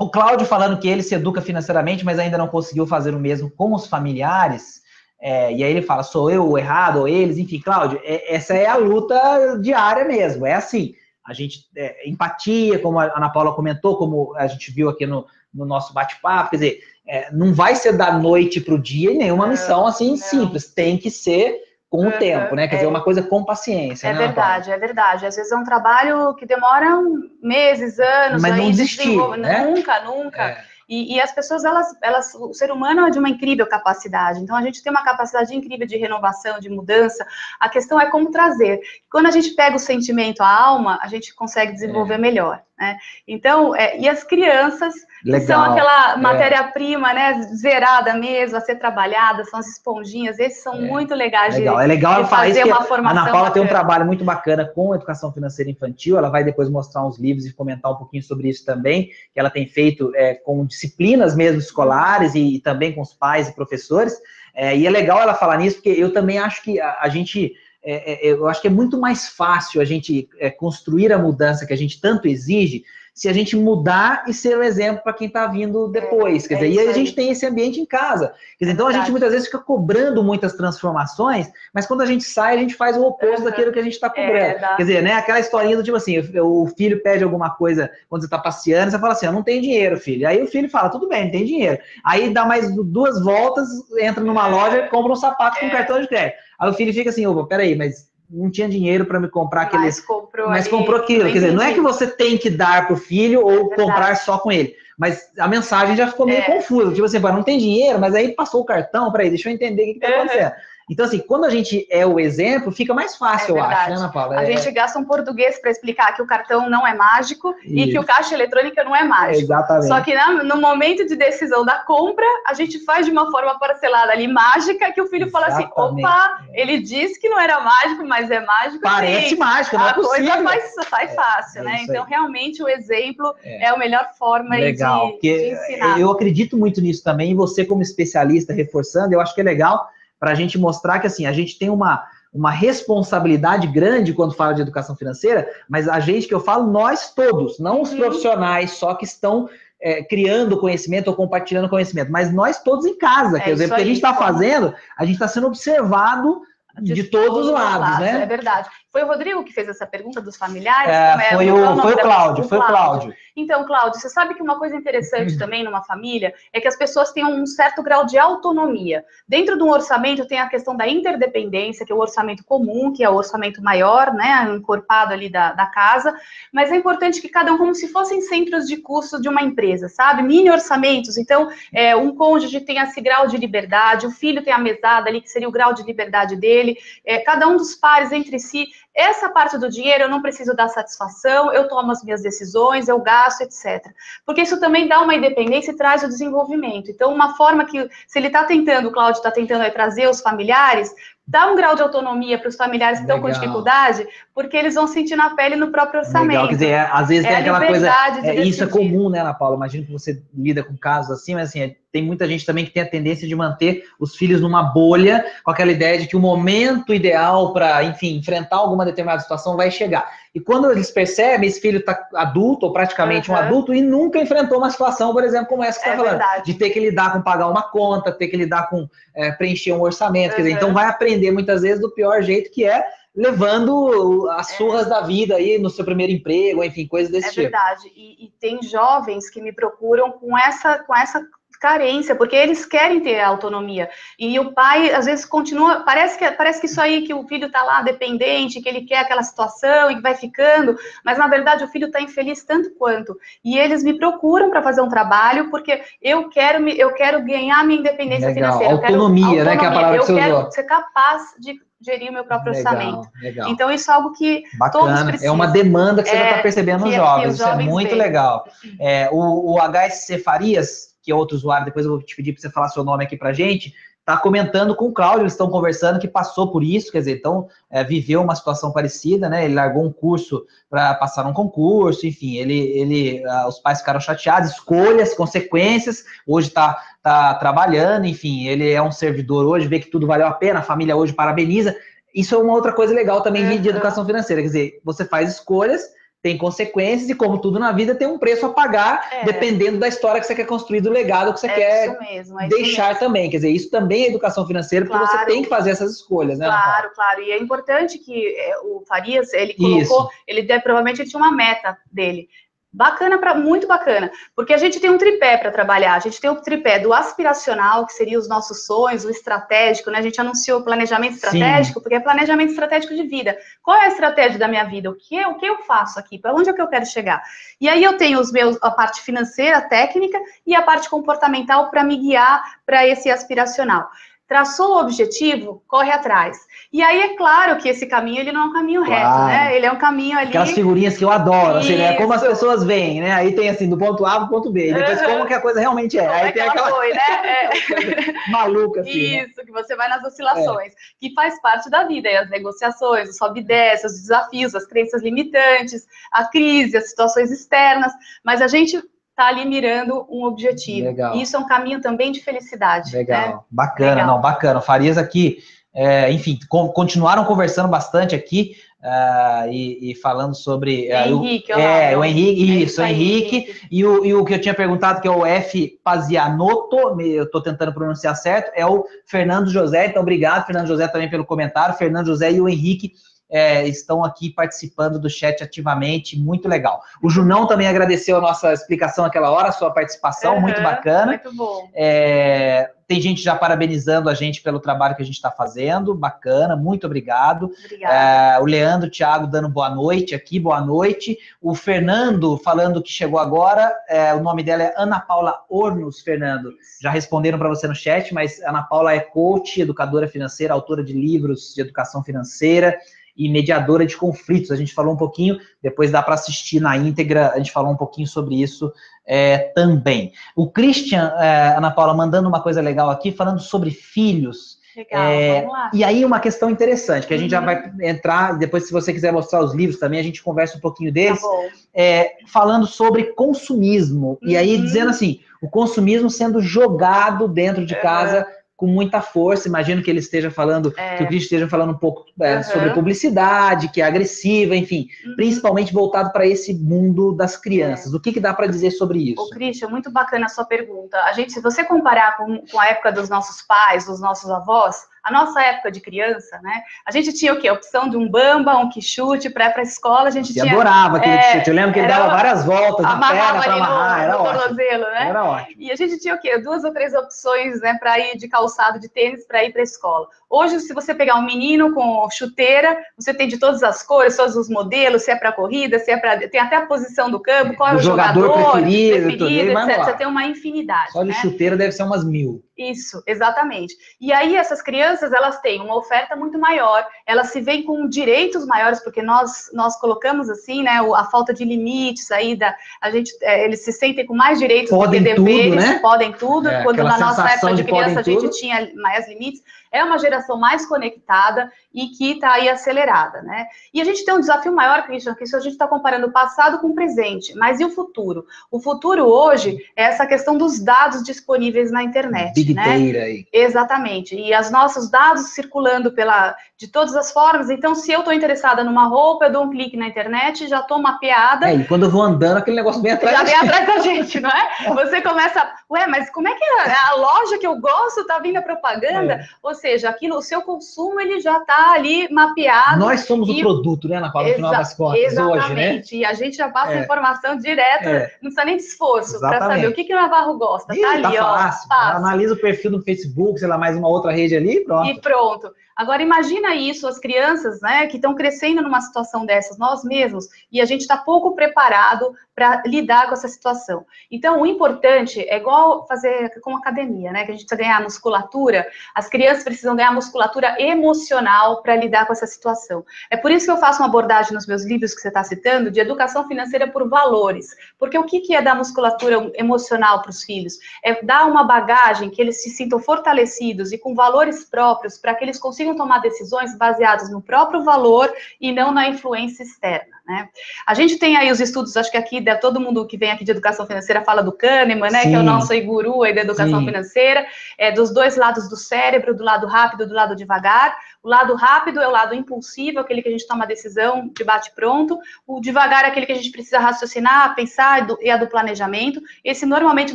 o Cláudio falando que ele se educa financeiramente, mas ainda não conseguiu fazer o mesmo com os familiares. É, e aí ele fala, sou eu o errado, ou eles, enfim, Cláudio, é, essa é a luta diária mesmo, é assim, a gente, é, empatia, como a Ana Paula comentou, como a gente viu aqui no, no nosso bate-papo, quer dizer, é, não vai ser da noite para o dia nenhuma missão assim não. simples, tem que ser com o tempo, né? Quer dizer, é. uma coisa com paciência. É né, verdade, é verdade. Às vezes é um trabalho que demora meses, anos. Mas não desistir, né? Nunca, nunca. E, e, as pessoas, elas, elas, o ser humano é de uma incrível capacidade. Então, a gente tem uma capacidade incrível de renovação, de mudança. A questão é como trazer. Quando a gente pega o sentimento, a alma, a gente consegue desenvolver é. melhor. Né? Então, é, e as crianças Legal. são aquela é. matéria-prima, né, zerada mesmo, a ser trabalhada, são as esponjinhas, esses são é. muito legais Legal. de, é legal de fazer uma formação. A Ana Paula bacana. tem um trabalho muito bacana com educação financeira infantil, ela vai depois mostrar uns livros e comentar um pouquinho sobre isso também, que ela tem feito é, com disciplinas mesmo escolares e, e, também com os pais e professores, é, e é legal ela falar nisso, porque eu também acho que a, a gente é, é, eu acho que é muito mais fácil a gente é, construir a mudança que a gente tanto exige se a gente mudar e ser o um exemplo para quem está vindo depois. Quer é, dizer, e a gente tem esse ambiente em casa. Quer dizer, então a gente muitas vezes fica cobrando muitas transformações, mas quando a gente sai, a gente faz o oposto uhum. daquilo que a gente está cobrando. É, Quer dizer, né? Aquela historinha do tipo assim, o filho pede alguma coisa quando você está passeando, você fala assim, eu não tenho dinheiro, filho. Aí o filho fala, tudo bem, não tem dinheiro. Aí dá mais duas voltas, entra numa loja, compra um sapato com é. cartão de crédito. Aí o filho fica assim, opa, peraí, mas não tinha dinheiro para me comprar aquele. Mas comprou, mas comprou aquilo. Quer dizer, não é que você tem que dar para o filho ou é comprar só com ele. Mas a mensagem já ficou meio é. confusa. Tipo assim, não tem dinheiro, mas aí passou o cartão, peraí, deixa eu entender o que está acontecendo. Então, assim, quando a gente é o exemplo, fica mais fácil, é eu acho, né, Ana Paula? A é... gente gasta um português para explicar que o cartão não é mágico Isso. e que o caixa eletrônica não é mágico. Exatamente. Só que no momento de decisão da compra, a gente faz de uma forma parcelada ali, mágica, que o filho Exatamente. fala assim: opa, ele disse que não era mágico, mas é mágico. Parece sim. mágico, não é possível. A coisa faz, faz é, fácil, né? Então, realmente, o exemplo é, é a melhor forma legal, de, de ensinar. Eu acredito muito nisso também, e você, como especialista, reforçando, eu acho que é legal para a gente mostrar que assim a gente tem uma, uma responsabilidade grande quando fala de educação financeira, mas a gente que eu falo, nós todos, não os uhum. profissionais só que estão é, criando conhecimento ou compartilhando conhecimento, mas nós todos em casa, é quer dizer, porque a gente está fazendo, a gente está sendo observado de, de todos os lados, lados, né? É verdade. Foi o Rodrigo que fez essa pergunta dos familiares? É, foi, o, foi o Cláudio, foi o Cláudio. Então, Cláudio, você sabe que uma coisa interessante também numa família é que as pessoas tenham um certo grau de autonomia. Dentro de um orçamento tem a questão da interdependência, que é o orçamento comum, que é o orçamento maior, né, encorpado ali da, da casa, mas é importante que cada um, como se fossem centros de custo de uma empresa, sabe? Mini orçamentos, então, é, um cônjuge tem esse grau de liberdade, o filho tem a mesada ali, que seria o grau de liberdade dele, é, cada um dos pares entre si essa parte do dinheiro eu não preciso dar satisfação, eu tomo as minhas decisões, eu gasto, etc. Porque isso também dá uma independência e traz o desenvolvimento. Então, uma forma que, se ele está tentando, o Cláudio está tentando aí, trazer os familiares, dá um grau de autonomia para os familiares que estão com dificuldade, porque eles vão sentir na pele no próprio orçamento. Legal. Quer dizer, é, às vezes é tem aquela coisa. É, isso é comum, né, Ana Paula? Imagino que você lida com casos assim, mas assim, é, tem muita gente também que tem a tendência de manter os filhos numa bolha, com aquela ideia de que o momento ideal para, enfim, enfrentar alguma determinada situação vai chegar. E quando eles percebem, esse filho está adulto, ou praticamente uhum. um adulto, e nunca enfrentou uma situação, por exemplo, como essa que você está é falando. Verdade. De ter que lidar com pagar uma conta, ter que lidar com é, preencher um orçamento. Uhum. Quer dizer, então vai aprender muitas vezes do pior jeito que é levando as é. surras é. da vida aí no seu primeiro emprego, enfim, coisas desse é tipo. É verdade. E, e, tem jovens que me procuram com essa, com essa carência, porque eles querem ter autonomia. E o pai, às vezes, continua. Parece que, parece que isso aí, que o filho está lá dependente, que ele quer aquela situação e que vai ficando, mas na verdade o filho está infeliz tanto quanto. E eles me procuram para fazer um trabalho, porque eu quero, me, eu quero ganhar minha independência Legal. financeira. Autonomia, autonomia, né? Que é a palavra eu que você quero usou. ser capaz de gerir o meu próprio legal, orçamento. Legal. Então, isso é algo que Bacana. todos precisam. É uma demanda que você é, já está percebendo nos jovens. Isso é muito legal. É, o, o HSC Farias que é outro usuário, depois eu vou te pedir para você falar seu nome aqui para gente, está comentando com o Cláudio, eles estão conversando que passou por isso, quer dizer, então é, viveu uma situação parecida, né? Ele largou um curso para passar um concurso, enfim, ele, ele, os pais ficaram chateados, escolhas, consequências. Hoje está tá trabalhando, enfim, ele é um servidor hoje, vê que tudo valeu a pena, a família hoje parabeniza. Isso é uma outra coisa legal também uhum. de educação financeira, quer dizer, você faz escolhas tem consequências e, como tudo na vida, tem um preço a pagar, é. dependendo da história que você quer construir, do legado que você é quer mesmo, é deixar também. Quer dizer, isso também é educação financeira, claro. porque você tem que fazer essas escolhas, né? Claro, claro. E é importante que é, o Farias, ele colocou, isso. ele provavelmente ele tinha uma meta dele. Bacana, para muito bacana, porque a gente tem um tripé para trabalhar. A gente tem o tripé do aspiracional, que seria os nossos sonhos, o estratégico, né? A gente anunciou planejamento estratégico, Sim. porque é planejamento estratégico de vida. Qual é a estratégia da minha vida? O que, o que eu faço aqui? Para onde é que eu quero chegar? E aí eu tenho os meus, a parte financeira, técnica, e a parte comportamental para me guiar para esse aspiracional traçou o objetivo, corre atrás. E aí é claro que esse caminho ele não é um caminho claro. reto, né? Ele é um caminho ali. Aquelas figurinhas que eu adoro, assim, né? Como as pessoas veem, né? Aí tem assim, do ponto A pro ponto B, depois uhum. como que a coisa realmente é. Como aí é tem aquela foi, né? É. maluca, assim. Né? Isso, né? que você vai nas oscilações, é. que faz parte da vida, e as negociações, o sobe e desce, os desafios, as crenças limitantes, a crise, as situações externas, mas a gente está ali mirando um objetivo. Legal. E isso é um caminho também de felicidade. Legal, né? bacana, Legal. não, bacana. Farias aqui, é, enfim, com, continuaram conversando bastante aqui. Uh, e, e, falando sobre uh, Henrique, o, é, o Henrique, é isso, o Henrique, Henrique. E, o, e o que eu tinha perguntado, que é o F Pazianotto, eu estou tentando pronunciar certo, é o Fernando José, então obrigado, Fernando José, também pelo comentário, Fernando José e o Henrique é, estão aqui participando do chat ativamente, muito legal. O Junão também agradeceu a nossa explicação aquela hora, a sua participação, uhum, muito bacana. Muito bom. É, tem gente já parabenizando a gente pelo trabalho que a gente está fazendo, bacana, muito obrigado. É, o Leandro, o Thiago dando boa noite aqui, boa noite. O Fernando falando que chegou agora, é, o nome dela é Ana Paula Ornos, Fernando. Já responderam para você no chat, mas Ana Paula é coach, educadora financeira, autora de livros de educação financeira e mediadora de conflitos. A gente falou um pouquinho, depois dá para assistir na íntegra, a gente falou um pouquinho sobre isso é, também. O Christian, é, Ana Paula, mandando uma coisa legal aqui, falando sobre filhos. Legal, é, vamos lá. E aí uma questão interessante, que a gente uhum. já vai entrar, depois se você quiser mostrar os livros também, a gente conversa um pouquinho deles, tá é, falando sobre consumismo, uhum. e aí uhum. dizendo assim, o consumismo sendo jogado dentro de casa com muita força. Imagino que ele esteja falando, é. que o Cris esteja falando um pouco é, uhum. sobre publicidade, que é agressiva, enfim, uhum. principalmente voltado para esse mundo das crianças. É. O que, que dá para dizer sobre isso? O Christian, muito bacana a sua pergunta. A gente, se você comparar com, com a época dos nossos pais, dos nossos avós, a nossa época de criança, né? A gente tinha o quê? A opção de um bamba, um quichute para ir para a escola. A gente eu tinha. adorava aquele é, quichute. Eu lembro que ele dava várias voltas na perna para amarrar. No, era no ótimo. Tornozelo, né? Era ótimo. E a gente tinha o quê? Duas ou três opções, né? Para ir de calçado de tênis para ir para a escola. Hoje, se você pegar um menino com chuteira, você tem de todas as cores, todos os modelos, se é para corrida, se é para. Tem até a posição do campo, qual é o jogador, jogador preferido, preferido etc. Você tem uma infinidade. Só de né? chuteira deve ser umas mil. Isso, exatamente. E aí essas crianças, elas têm uma oferta muito maior, elas se veem com direitos maiores, porque nós nós colocamos assim, né, a falta de limites aí da a gente é, eles se sentem com mais direitos podem do que deveres, tudo, né? podem tudo, é, quando na nossa época de criança a gente tinha mais limites. É uma geração mais conectada e que está aí acelerada, né? E a gente tem um desafio maior, Christian, que isso a gente está comparando o passado com o presente, mas e o futuro? O futuro hoje é essa questão dos dados disponíveis na internet. Big né? data aí. Exatamente. E os nossos dados circulando pela, de todas as formas. Então, se eu estou interessada numa roupa, eu dou um clique na internet, já estou mapeada. É, e quando eu vou andando, aquele negócio vem atrás Já vem atrás da gente, não é? Você começa, ué, mas como é que a, a loja que eu gosto está vindo a propaganda? É. Ou seja, aquilo, o seu consumo, ele já está ali mapeado. Nós somos e... o produto, né, Ana Paula, no final das contas, exatamente. hoje, né? E a gente já passa é. a informação direto, é. não precisa nem de esforço para saber o que, que o Navarro gosta. Ih, tá ali, tá ó. Fácil. Fácil. Analisa o perfil do Facebook, sei lá, mais uma outra rede ali, pronto. E pronto. Agora, imagina isso, as crianças, né, que estão crescendo numa situação dessas, nós mesmos, e a gente está pouco preparado para lidar com essa situação. Então, o importante é igual fazer com academia, né, que a gente precisa ganhar musculatura, as crianças precisam ganhar musculatura emocional para lidar com essa situação. É por isso que eu faço uma abordagem nos meus livros que você está citando de educação financeira por valores. Porque o que, que é dar musculatura emocional para os filhos? É dar uma bagagem que eles se sintam fortalecidos e com valores próprios para que eles consigam tomar decisões baseadas no próprio valor e não na influência externa. Né? A gente tem aí os estudos, acho que aqui todo mundo que vem aqui de educação financeira fala do Kahneman, né, que é o nosso guru aí da educação Sim. financeira, é, dos dois lados do cérebro, do lado rápido, do lado devagar. O lado rápido é o lado impulsivo, aquele que a gente toma decisão de bate pronto. O devagar é aquele que a gente precisa raciocinar, pensar e a do planejamento. Esse normalmente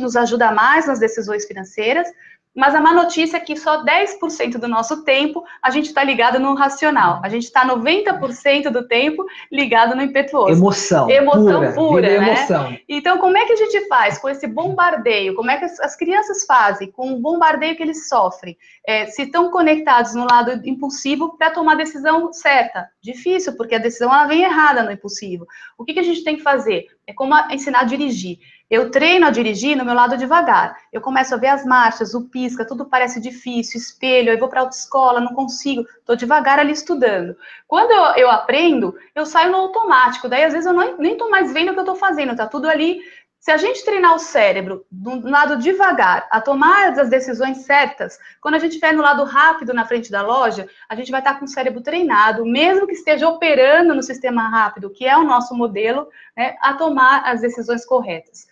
nos ajuda mais nas decisões financeiras. Mas a má notícia é que só 10% do nosso tempo a gente está ligado no racional. A gente está 90% do tempo ligado no impetuoso. Emoção. Emoção pura, pura né? Emoção. Então, como é que a gente faz com esse bombardeio? Como é que as, crianças fazem com o bombardeio que eles sofrem? É, se estão conectados no lado impulsivo para tomar a decisão certa? Difícil, porque a decisão ela vem errada no impulsivo. O que, que a gente tem que fazer? É como ensinar a dirigir. Eu treino a dirigir no meu lado devagar. Eu começo a ver as marchas, o pisca, tudo parece difícil, espelho, eu vou para autoescola, não consigo, estou devagar ali estudando. Quando eu, aprendo, eu saio no automático, daí às vezes eu não, nem estou mais vendo o que eu estou fazendo, está tudo ali. Se a gente treinar o cérebro do lado devagar, a tomar as decisões certas, quando a gente estiver no lado rápido na frente da loja, a gente vai estar com o cérebro treinado, mesmo que esteja operando no sistema rápido, que é o nosso modelo, né, a tomar as decisões corretas.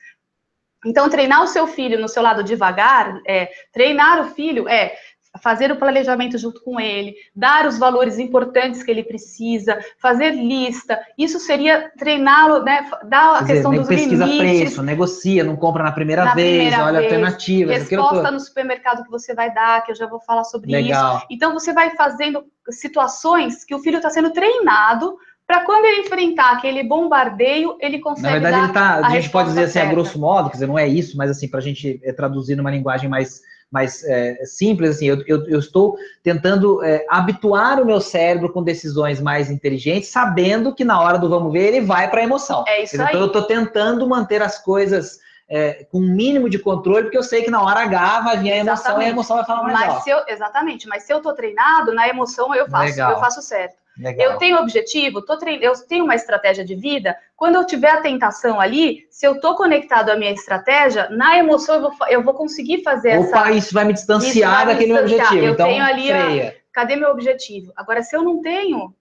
Então, treinar o seu filho no seu lado devagar, é, treinar o filho é fazer o planejamento junto com ele, dar os valores importantes que ele precisa, fazer lista. Isso seria treiná-lo, né? Dar a dizer, questão dos pesquisa limites. preço, negocia, não compra na primeira na vez, primeira olha vez, alternativas. Resposta no supermercado que você vai dar, que eu já vou falar sobre Legal. isso. Então você vai fazendo situações que o filho está sendo treinado para quando ele enfrentar aquele bombardeio, ele consegue. Na verdade, ele tá, a, a gente pode dizer assim, certa. a grosso modo, quer dizer, não é isso, mas assim, para a gente é, traduzir numa linguagem mais, mais é, simples, assim, eu, eu, eu estou tentando é, habituar o meu cérebro com decisões mais inteligentes, sabendo que na hora do vamos ver, ele vai para a emoção. É isso dizer, aí. Então, eu estou tentando manter as coisas. É, com um mínimo de controle, porque eu sei que na hora H vai vir a emoção exatamente. e a emoção vai falar mais mas alto. Se eu, exatamente, mas se eu estou treinado, na emoção eu faço, Legal. eu faço certo. Legal. Eu tenho objetivo, tô trein... eu tenho uma estratégia de vida. Quando eu tiver a tentação ali, se eu estou conectado à minha estratégia, na emoção eu vou, eu vou conseguir fazer Opa, essa. Opa, isso vai me distanciar vai daquele me distanciar. objetivo. Eu então, tenho ali, a... cadê meu objetivo? Agora, se eu não tenho.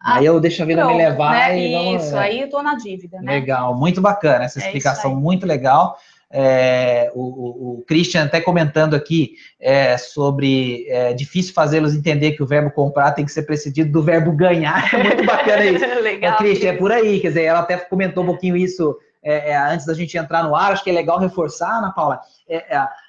Aí eu deixo a vida pronto, me levar né? e vamos, Isso, aí eu tô na dívida, né? Legal, muito bacana essa é explicação, muito legal. É, o, o, Christian até comentando aqui é, sobre é, difícil fazê-los entender que o verbo comprar tem que ser precedido do verbo ganhar. É muito bacana isso. legal. Christian, é por aí, quer dizer, ela até comentou um pouquinho isso é, é, antes da gente entrar no ar, acho que é legal reforçar, Ana Paula. É,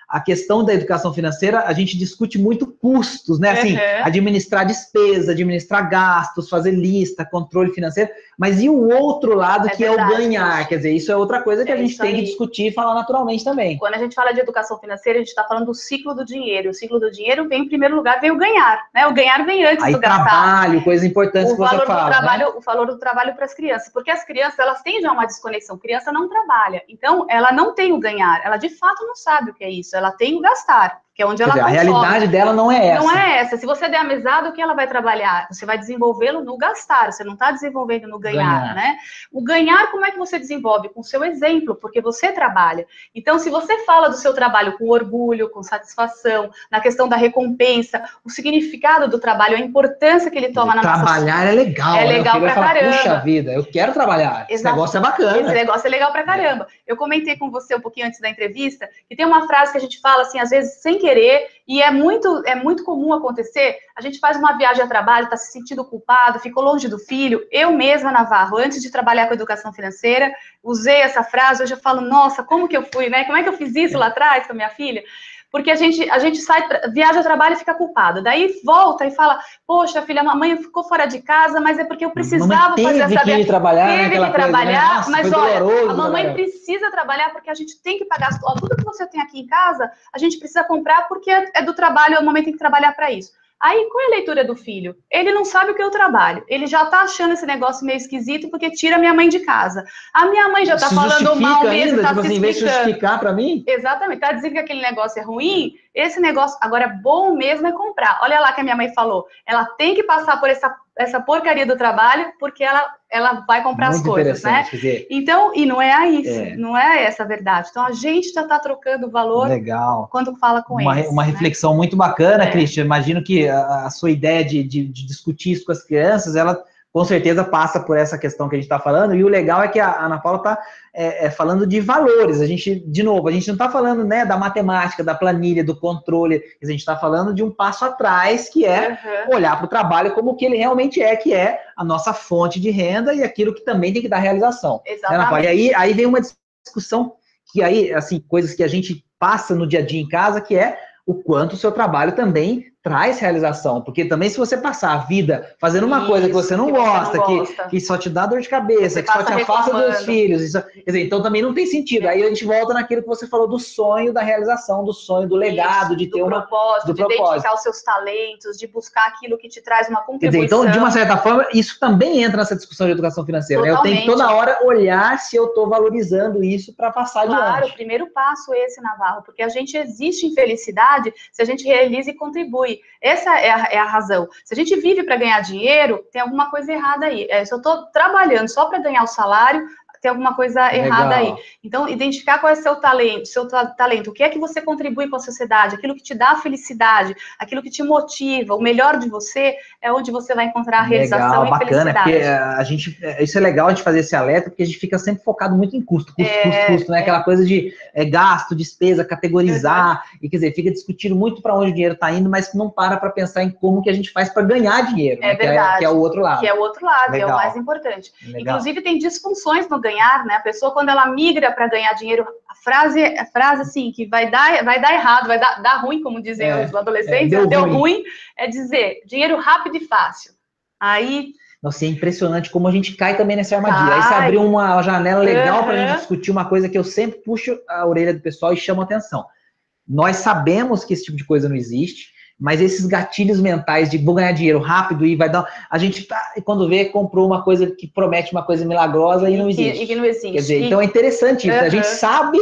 a questão da educação financeira, a gente discute muito custos, né? Assim, uhum. administrar despesa, administrar gastos, fazer lista, controle financeiro, mas e o outro lado é que verdade, é o ganhar? Quer dizer, isso é outra coisa que é a gente tem aí. que discutir e falar naturalmente também. Quando a gente fala de educação financeira, a gente está falando do ciclo do dinheiro. O ciclo do dinheiro vem, em primeiro lugar, vem o ganhar, né? O ganhar vem antes aí, do gastar. trabalho, coisa importante o que você fala. Do trabalho, né? O valor do trabalho para as crianças, porque as crianças, elas têm já uma desconexão. Criança não trabalha, então ela não tem o ganhar, ela de fato não sabe o que é isso, ela tem o gastar que é onde ela dizer, A realidade dela não é essa. Não é essa. Se você der a mesada, o que ela vai trabalhar? Você vai desenvolvê-lo no gastar, você não está desenvolvendo no ganhar, ganhar, né? O ganhar, como é que você desenvolve? Com o seu exemplo, porque você trabalha. Então, se você fala do seu trabalho com orgulho, com satisfação, na questão da recompensa, o significado do trabalho, a importância que ele toma na trabalhar nossa... Trabalhar é legal. É legal pra falar, caramba. Puxa vida, eu quero trabalhar. Exato. Esse negócio é bacana. Esse negócio é legal pra caramba. Eu comentei com você um pouquinho antes da entrevista, que tem uma frase que a gente fala, assim, às vezes, sem querer, e é muito, é muito comum acontecer. A gente faz uma viagem a trabalho, está se sentindo culpado, ficou longe do filho. Eu mesma, Navarro, antes de trabalhar com educação financeira, usei essa frase. Hoje eu falo, nossa, como que eu fui, né? Como é que eu fiz isso lá atrás com a minha filha? Porque a gente, a gente sai, viaja ao trabalho e fica culpado. Daí volta e fala, poxa, filha, a mamãe ficou fora de casa, mas é porque eu precisava fazer essa viagem. trabalhar, teve que trabalhar, né? Nossa, mas olha, a mamãe precisa trabalhar porque a gente tem que pagar ó, tudo que você tem aqui em casa, a gente precisa comprar porque é do trabalho, a mamãe tem que trabalhar para isso. Aí, qual é a leitura do filho? Ele não sabe o que eu trabalho. Ele já tá achando esse negócio meio esquisito porque tira minha mãe de casa. A minha mãe já tá falando mal mesmo, ainda, tá tipo se assim, explicando. justificar para mim? Exatamente. Tá dizendo que aquele negócio é ruim, esse negócio, agora é bom mesmo é comprar. Olha lá que a minha mãe falou, ela tem que passar por essa, essa porcaria do trabalho, porque ela, ela vai comprar Muito as coisas, né? Dizer, então, e não é isso, é. não é essa a verdade. Então, a gente já está trocando valor Legal. quando fala com uma, eles. Uma né? reflexão muito bacana, é. Cristian. Imagino que a, a sua ideia de, de, de discutir isso com as crianças, ela com certeza passa por essa questão que a gente está falando, e o legal é que a Ana Paula está é, é, falando de valores. A gente, de novo, a gente não está falando né, da matemática, da planilha, do controle, a gente está falando de um passo atrás, que é uhum. olhar para o trabalho como o que ele realmente é, que é a nossa fonte de renda e aquilo que também tem que dar realização. Né, Exatamente. Né, e aí, aí vem uma discussão que aí, assim, coisas que a gente passa no dia a dia em casa, que é o quanto o seu trabalho também traz realização, porque também se você passar a vida fazendo uma Isso, coisa que você não, que gosta, você não gosta, que, que só te dá dor de cabeça, que só te afasta dos filhos, isso, dizer, então também não tem sentido. Aí a gente volta naquilo que você falou do sonho da realização, do sonho, do legado, Isso, de ter uma propósito, do de propósito. identificar os seus talentos, de buscar aquilo que te traz uma contribuição. Dizer, então, de uma certa forma, isso também entra nessa discussão de educação financeira. Né? Eu tenho que toda hora olhar se eu estou valorizando isso para passar claro, adiante. Claro, o primeiro passo é esse, Navarro, porque a gente existe em felicidade se a gente realiza e contribui. Essa é a é a razão. Se a gente vive para ganhar dinheiro, tem alguma coisa errada aí. É, se eu estou trabalhando só para ganhar o salário, tem alguma coisa Legal. errada aí. Então, identificar qual é o seu talento, seu talento, o que é que você contribui com a sociedade, aquilo que te dá felicidade, aquilo que te motiva, o melhor de você é onde você vai encontrar a realização legal, e bacana, felicidade. A gente, é, isso é legal a gente fazer esse alerta, porque a gente fica sempre focado muito em custo, custo, é, custo, custo, né? É. Aquela coisa de é, gasto, despesa, categorizar, e quer dizer, fica discutindo muito para onde o dinheiro está indo, mas não para para pensar em como que a gente faz para ganhar dinheiro, é né? verdade. Que é, que é, o outro lado. Que é o outro lado, legal. é o mais importante. Legal. Inclusive, tem disfunções no ganhar, né? A pessoa, quando ela migra para ganhar dinheiro, a frase, a frase assim, que vai dar, vai dar errado, vai dar, dar ruim, como dizem é, os adolescentes, é, deu, deu ruim. ruim, é dizer dinheiro rápido e fácil. Aí nossa, é impressionante como a gente cai também nessa armadilha. Aí você abriu uma janela legal uhum. para a gente discutir uma coisa que eu sempre puxo a orelha do pessoal e chamo atenção. Nós sabemos que esse tipo de coisa não existe. Mas esses gatilhos mentais de vou ganhar dinheiro rápido e vai dar. A gente, tá, quando vê, comprou uma coisa que promete uma coisa milagrosa e, e não existe. E que não existe. Quer dizer, e... então é interessante isso. Uhum. A gente sabe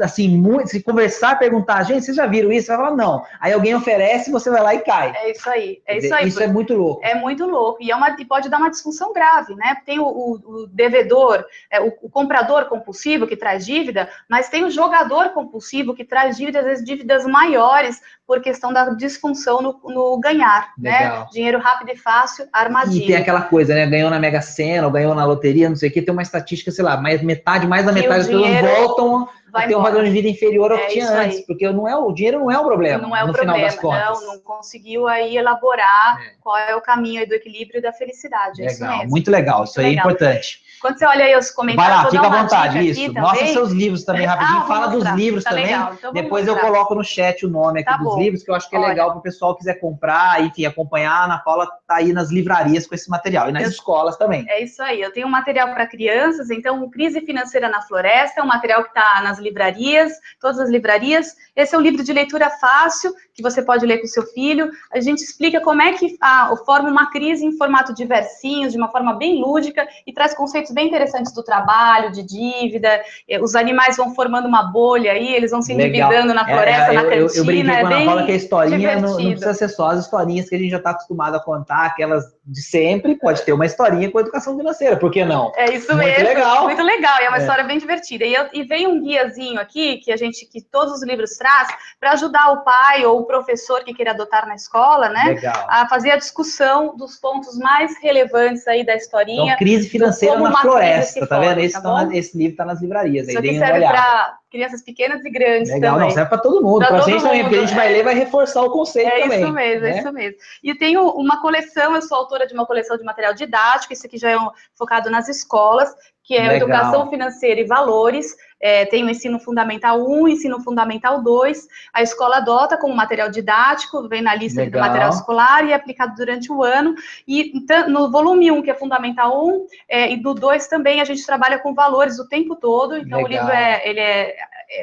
assim, muito, se conversar, perguntar, gente, vocês já viram isso? Você vai falar, não. Aí alguém oferece, você vai lá e cai. É isso aí, é isso aí. Isso é muito louco. É muito louco. E, é uma, e pode dar uma disfunção grave, né? Tem o, o, o devedor, é, o, o, comprador compulsivo que traz dívida, mas tem o jogador compulsivo que traz dívidas, às vezes dívidas maiores, por questão da disfunção no, no ganhar, né? Legal. né? Dinheiro rápido e fácil, armadilha. E tem aquela coisa, né? Ganhou na Mega Sena, ou ganhou na loteria, não sei o que, tem uma estatística, sei lá, mais metade, mais da metade das pessoas voltam vai ter um padrão de vida inferior ao é que tinha antes, porque não é, o dinheiro não é o problema. Não é o problema, não, não conseguiu aí elaborar é. qual é o caminho do equilíbrio e da felicidade. É legal, muito legal, muito isso legal. aí é importante. Quando você olha aí os comentários, vai lá, fica à vontade, isso. Mostra seus livros também rapidinho, ah, fala dos livros tá também. Então Depois eu coloco no chat o nome aqui tá dos bom. livros, que eu acho que é olha. legal para o pessoal que quiser comprar, enfim, acompanhar. A Ana Paula tá aí nas livrarias com esse material e nas eu, escolas também. É isso aí. Eu tenho um material para crianças, então o Crise Financeira na Floresta é um material que está nas livrarias, todas as livrarias. Esse é um livro de leitura fácil que você pode ler com seu filho. A gente explica como é que a, forma uma crise em formato de versinhos, de uma forma bem lúdica e traz conceitos bem interessantes do trabalho, de dívida. Eh, os animais vão formando uma bolha aí, eles vão se endividando na floresta, é, é, na cantina. Eu, eu brinquei é com a Paula que a historinha não, não, precisa ser só as historinhas que a gente já está acostumado a contar, aquelas de sempre, pode ter uma historinha com educação financeira, por que não? É isso muito mesmo. Legal. Muito legal, e é uma é. história bem divertida. E, eu, e vem um guiazinho aqui, que a gente, que todos os livros traz, para ajudar o pai ou o professor que queira adotar na escola, né? Legal. A fazer a discussão dos pontos mais relevantes aí da historinha. Então, crise financeira na floresta, tá vendo? Esse, tá tá esse livro está nas livrarias. Isso aqui serve para crianças pequenas e grandes Legal, também. não, serve para todo mundo. Para a gente também, porque a gente vai ler vai reforçar o conceito é também. É isso mesmo, né? é isso mesmo. E eu tenho uma coleção, eu sou autora de uma coleção de material didático, isso aqui já é um, focado nas escolas, que é Legal. Educação Financeira e Valores, é, tem o ensino fundamental 1, ensino fundamental 2, a escola adota como material didático, vem na lista do material escolar e é aplicado durante o ano, e então, no volume 1, que é fundamental 1, é, e do 2 também a gente trabalha com valores o tempo todo, então Legal. o livro é, ele é é,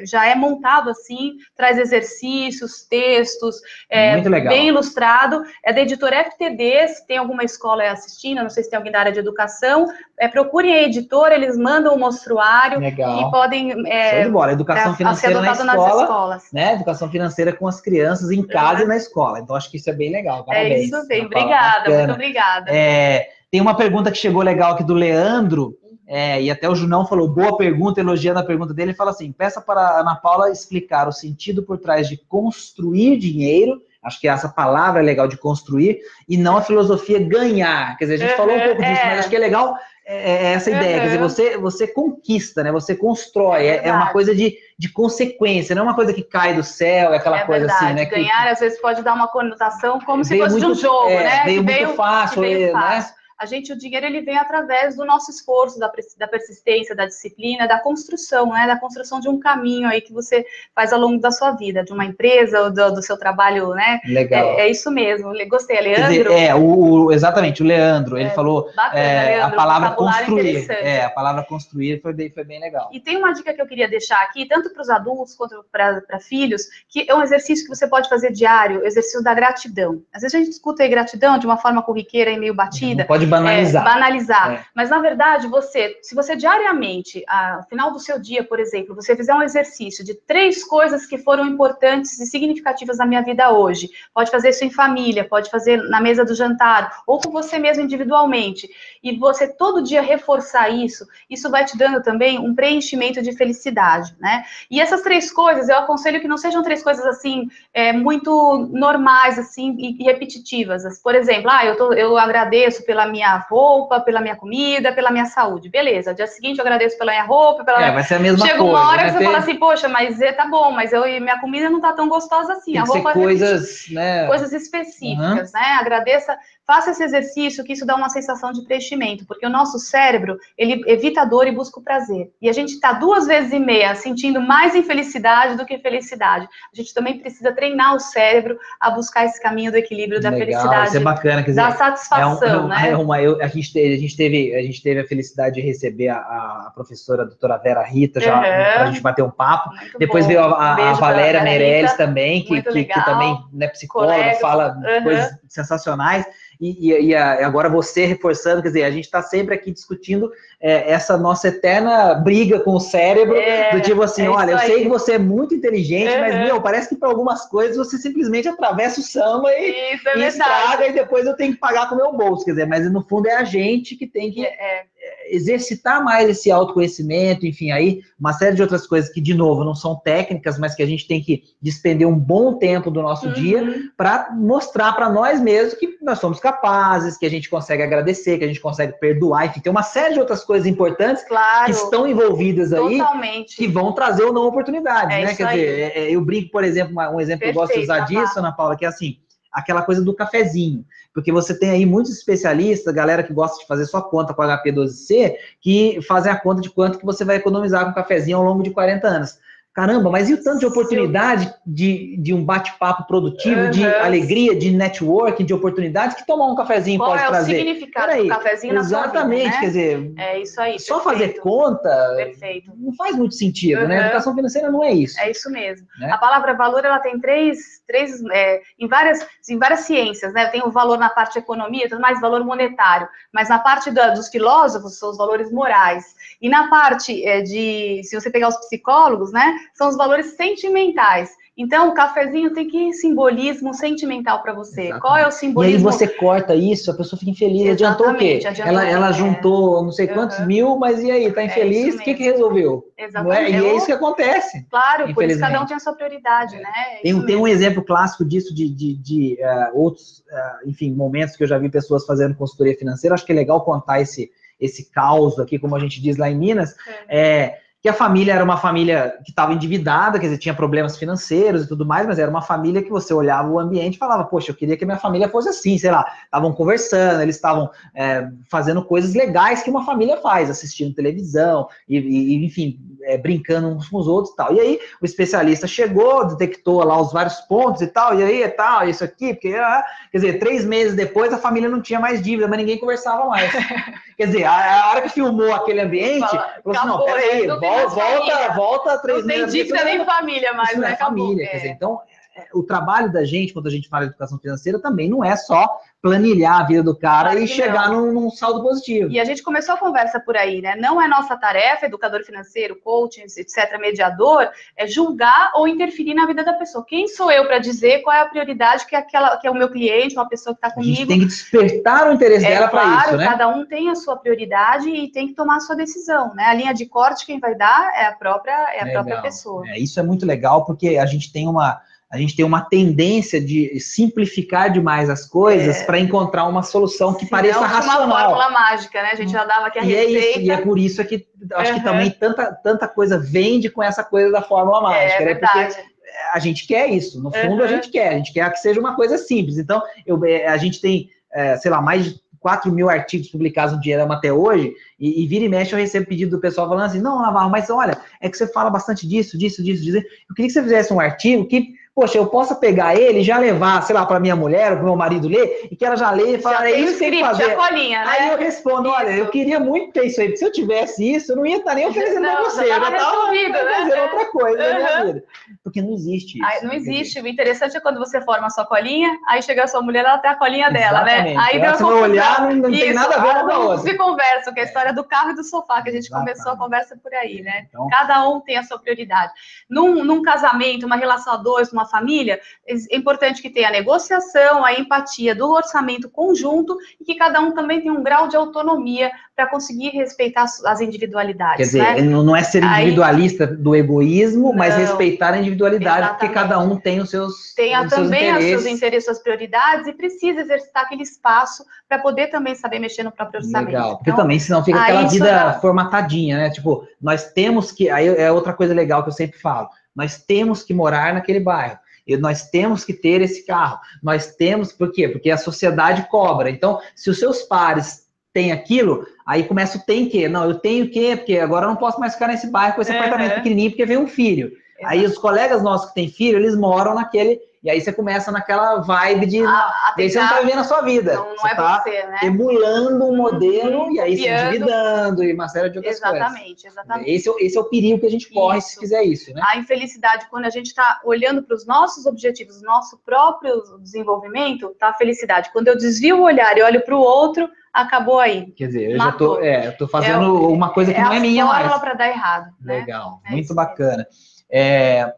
já é montado assim, traz exercícios, textos, é, bem ilustrado. É da editora FTD, se tem alguma escola assistindo, não sei se tem alguém da área de educação, é, procurem a editora, eles mandam o mostruário Legal. e podem. É, Show de bola. Educação financeira na escola, né? Educação financeira com as crianças em casa uhum. e na escola. Então, acho que isso é bem legal. É Parabéns. É isso bem. Obrigada, muito obrigada. É, tem uma pergunta que chegou legal aqui do Leandro. É, e até o Junão falou, boa pergunta, elogiando a pergunta dele, ele fala assim, peça para a Ana Paula explicar o sentido por trás de construir dinheiro Acho que essa palavra é legal de construir e não a filosofia ganhar. Quer dizer, a gente uhum, falou um pouco disso, é. mas acho que é legal é, é essa ideia. Uhum. Quer dizer, você, você conquista, né? Você constrói. É, é, uma coisa de, de consequência, não é uma coisa que cai do céu, é aquela é coisa assim, né? Ganhar, que, às vezes, pode dar uma conotação como se fosse muito, de um jogo, é, né? Veio muito veio, fácil, veio né? A gente, o dinheiro, ele vem através do nosso esforço, da, da persistência, da disciplina, da construção, né? Da construção de um caminho aí que você faz ao longo da sua vida, de uma empresa ou do, do seu trabalho, né? Legal. É, é, isso mesmo. Gostei, Leandro. Dizer, é, o, exatamente, o Leandro, ele é, falou bacana, é, Leandro, a palavra construir. É, a palavra construir foi bem, foi bem legal. E tem uma dica que eu queria deixar aqui, tanto para os adultos quanto para filhos, que é um exercício que você pode fazer diário, exercício da gratidão. Às vezes a gente escuta aí gratidão de uma forma corriqueira e meio batida. Não pode banalizar. É, banalizar. É. Mas, na verdade, você, se você diariamente, ao final do seu dia, por exemplo, você fizer um exercício de três coisas que foram importantes e significativas na minha vida hoje, pode fazer isso em família, pode fazer na mesa do jantar, ou com você mesmo individualmente, e você todo dia reforçar isso, isso vai te dando também um preenchimento de felicidade, né? E essas três coisas, eu aconselho que não sejam três coisas assim, é, muito normais, assim, e, e repetitivas. Por exemplo, ah, eu, tô, eu agradeço pela minha roupa, pela minha comida, pela minha saúde. Beleza, dia seguinte eu agradeço pela minha roupa, pela é, vai ser a mesma Chega coisa. uma hora que você ter... fala assim, poxa, mas é, tá bom, mas eu, minha comida não tá tão gostosa assim. Tem a roupa coisas, né? coisas específicas, uhum. né? Agradeça Faça esse exercício que isso dá uma sensação de preenchimento, porque o nosso cérebro, ele evita a dor e busca o prazer. E a gente está duas vezes e meia sentindo mais infelicidade do que felicidade. A gente também precisa treinar o cérebro a buscar esse caminho do equilíbrio da Legal, felicidade. Isso é bacana, quer dizer, da satisfação, é um, né? É uma, eu, a, gente teve, a, gente teve, a gente teve a felicidade de receber a, a professora a doutora Vera Rita, já uhum. para a gente bater um papo. Muito Depois bom. veio a, a, a Valéria Meirelles também, que, que, que, também é né, psicóloga, Colegas. fala uhum. coisas sensacionais e, e, agora você reforçando, quer dizer, a gente está sempre aqui discutindo é, essa nossa eterna briga com o cérebro, é, do tipo assim, é olha, eu sei que você é muito inteligente, uhum. mas, meu, parece que para algumas coisas você simplesmente atravessa o samba e, isso, é e estraga e depois eu tenho que pagar com o meu bolso, quer dizer, mas no fundo é a gente que tem que é, é. Exercitar mais esse autoconhecimento, enfim, aí uma série de outras coisas que, de novo, não são técnicas, mas que a gente tem que despender um bom tempo do nosso uhum. dia para mostrar para nós mesmos que nós somos capazes, que a gente consegue agradecer, que a gente consegue perdoar, enfim, tem uma série de outras coisas importantes claro, que estão envolvidas aí, totalmente. que vão trazer ou não oportunidades, é né? Quer aí. dizer, é, é, eu brinco, por exemplo, um exemplo Perfeito, que eu gosto de usar disso, Ana Paula, que é assim, aquela coisa do cafezinho. Porque você tem aí muitos especialistas, galera que gosta de fazer sua conta com HP12C, que fazem a conta de quanto que você vai economizar com o cafezinho ao longo de 40 anos. Caramba, mas e o tanto de oportunidade de, de um bate-papo produtivo, uhum. de alegria, de networking, de oportunidades que tomar um cafezinho Qual pode é trazer? o significado Peraí, do cafezinho Exatamente, na sua vida, né? quer dizer, é isso aí, só fazer conta perfeito. não faz muito sentido, uhum. né? A educação financeira não é isso. É isso mesmo. Né? A palavra valor, ela tem três, três é, em, várias, em várias ciências, né? Tem o valor na parte economia, tem mais valor monetário, mas na parte da, dos filósofos são os valores morais. E na parte é, de, se você pegar os psicólogos, né? São os valores sentimentais. Então, o cafezinho tem que simbolismo sentimental para você. Exatamente. Qual é o simbolismo? E aí você corta isso, a pessoa fica infeliz. Adiantou o quê? Adiantou ela, ela é. juntou não sei quantos uhum. mil, mas e aí, tá é infeliz? É o que, que resolveu? Exatamente. É? E é isso que acontece. Claro, por isso cada um tem a sua prioridade, né? É tem, tem um exemplo clássico disso de, de, de uh, outros, uh, enfim, momentos que eu já vi pessoas fazendo consultoria financeira. Acho que é legal contar esse, esse caos aqui, como a gente diz lá em Minas. é que a família era uma família que estava endividada, quer dizer, tinha problemas financeiros e tudo mais, mas era uma família que você olhava o ambiente e falava, poxa, eu queria que a minha família fosse assim, sei lá, estavam conversando, eles estavam é, fazendo coisas legais que uma família faz, assistindo televisão, e, e enfim, é, brincando uns com os outros e tal. E aí o especialista chegou, detectou lá os vários pontos e tal, e aí e tal, isso aqui, porque, ah, quer dizer, três meses depois a família não tinha mais dívida, mas ninguém conversava mais. quer dizer, a, a, hora que filmou aquele ambiente, Fala, falou assim, não, peraí, volta, volta, volta três não meses. Não tem dívida nem família mais, né? É família, é. quer dizer, então é, o trabalho da gente, quando a gente fala de educação financeira, também não é só planilhar a vida do cara claro e chegar num, num, saldo positivo. E a gente começou a conversa por aí, né? Não é nossa tarefa, educador financeiro, coaching, etc., mediador, é julgar ou interferir na vida da pessoa. Quem sou eu para dizer qual é a prioridade que, aquela, que é o meu cliente, uma pessoa que está comigo? A gente tem que despertar o interesse é, dela para claro, isso, né? Cada um tem a sua prioridade e tem que tomar a sua decisão, né? A linha de corte quem vai dar é a própria, é a própria pessoa. É, isso é muito legal porque a gente tem uma a gente tem uma tendência de simplificar demais as coisas é. para encontrar uma solução que Sim, pareça não racional. uma fórmula mágica, né? A gente já dava aqui a e receita. É isso, e é por isso que acho uhum. que também tanta, tanta coisa vende com essa coisa da fórmula mágica, é, né? Porque a gente quer isso, no fundo uhum. a gente quer, a gente quer que seja uma coisa simples. Então, eu, é, a gente tem, é, sei lá, mais de 4 mil artigos publicados no Dinheirama até hoje, e, e, vira e mexe eu recebo pedido do pessoal falando assim, não, Navarro, mas olha, é que você fala bastante disso, disso, disso, disso. Eu queria que você fizesse um artigo que poxa, eu posso pegar ele e já levar, sei lá, para minha mulher ou para meu marido ler, e que ela já lê e fala, é isso que tem que fazer. Colinha, né? Aí eu respondo, olha, eu queria muito ter isso aí, porque se eu tivesse isso, eu não ia estar nem oferecendo para você, eu já estava né? fazendo outra coisa uhum. na minha vida. Porque não existe isso. Aí, não existe. O interessante é quando você forma a sua colinha, aí chega a sua mulher, ela tem a colinha dela, né? Exatamente. né? Aí deu uma olhar, não, não tem nada a ver com a outra. se conversam, que é a história do carro e do sofá, que a gente Exatamente. começou a conversa por aí, né? Então, Cada um tem a sua prioridade. Num, num casamento, uma relação a dois, uma família, é importante que tenha a negociação, a empatia do orçamento conjunto e que cada um também tenha um grau de autonomia para conseguir respeitar as individualidades. Quer dizer, né? não é ser individualista Aí, do egoísmo, não, mas respeitar a individualidade, exatamente. porque cada um tem os seus Tenha os também seus os seus interesses, suas prioridades e precisa exercitar aquele espaço para poder também saber mexer no próprio orçamento. Legal, porque então, também senão fica aquela vida formatadinha, né? Tipo, nós temos que, aí é outra coisa legal que eu sempre falo, nós temos que morar naquele bairro. E nós temos que ter esse carro. Nós temos, por quê? Porque a sociedade cobra. Então, se os seus pares têm aquilo, aí começa o tem que. Não, eu tenho que, porque agora eu não posso mais ficar nesse bairro com esse apartamento pequenininho, porque veio um filho. Aí os colegas nossos que têm filho, eles moram naquele e aí você começa naquela vibe de. Ah, aí você não está vivendo a sua vida. Não, não você é tá você, né? Emulando um modelo uhum, e aí se endividando e uma série de outras exatamente, coisas. Exatamente, esse, é, esse é o perigo que a gente corre isso. se fizer isso, né? A infelicidade, quando a gente está olhando para os nossos objetivos, nosso próprio desenvolvimento, tá a felicidade. Quando eu desvio o olhar e olho para o outro, acabou aí. Quer dizer, eu Matou. já tô, é, tô fazendo é, uma coisa que é não é minha mais. É para dar errado. Né? Legal, é muito bacana. É,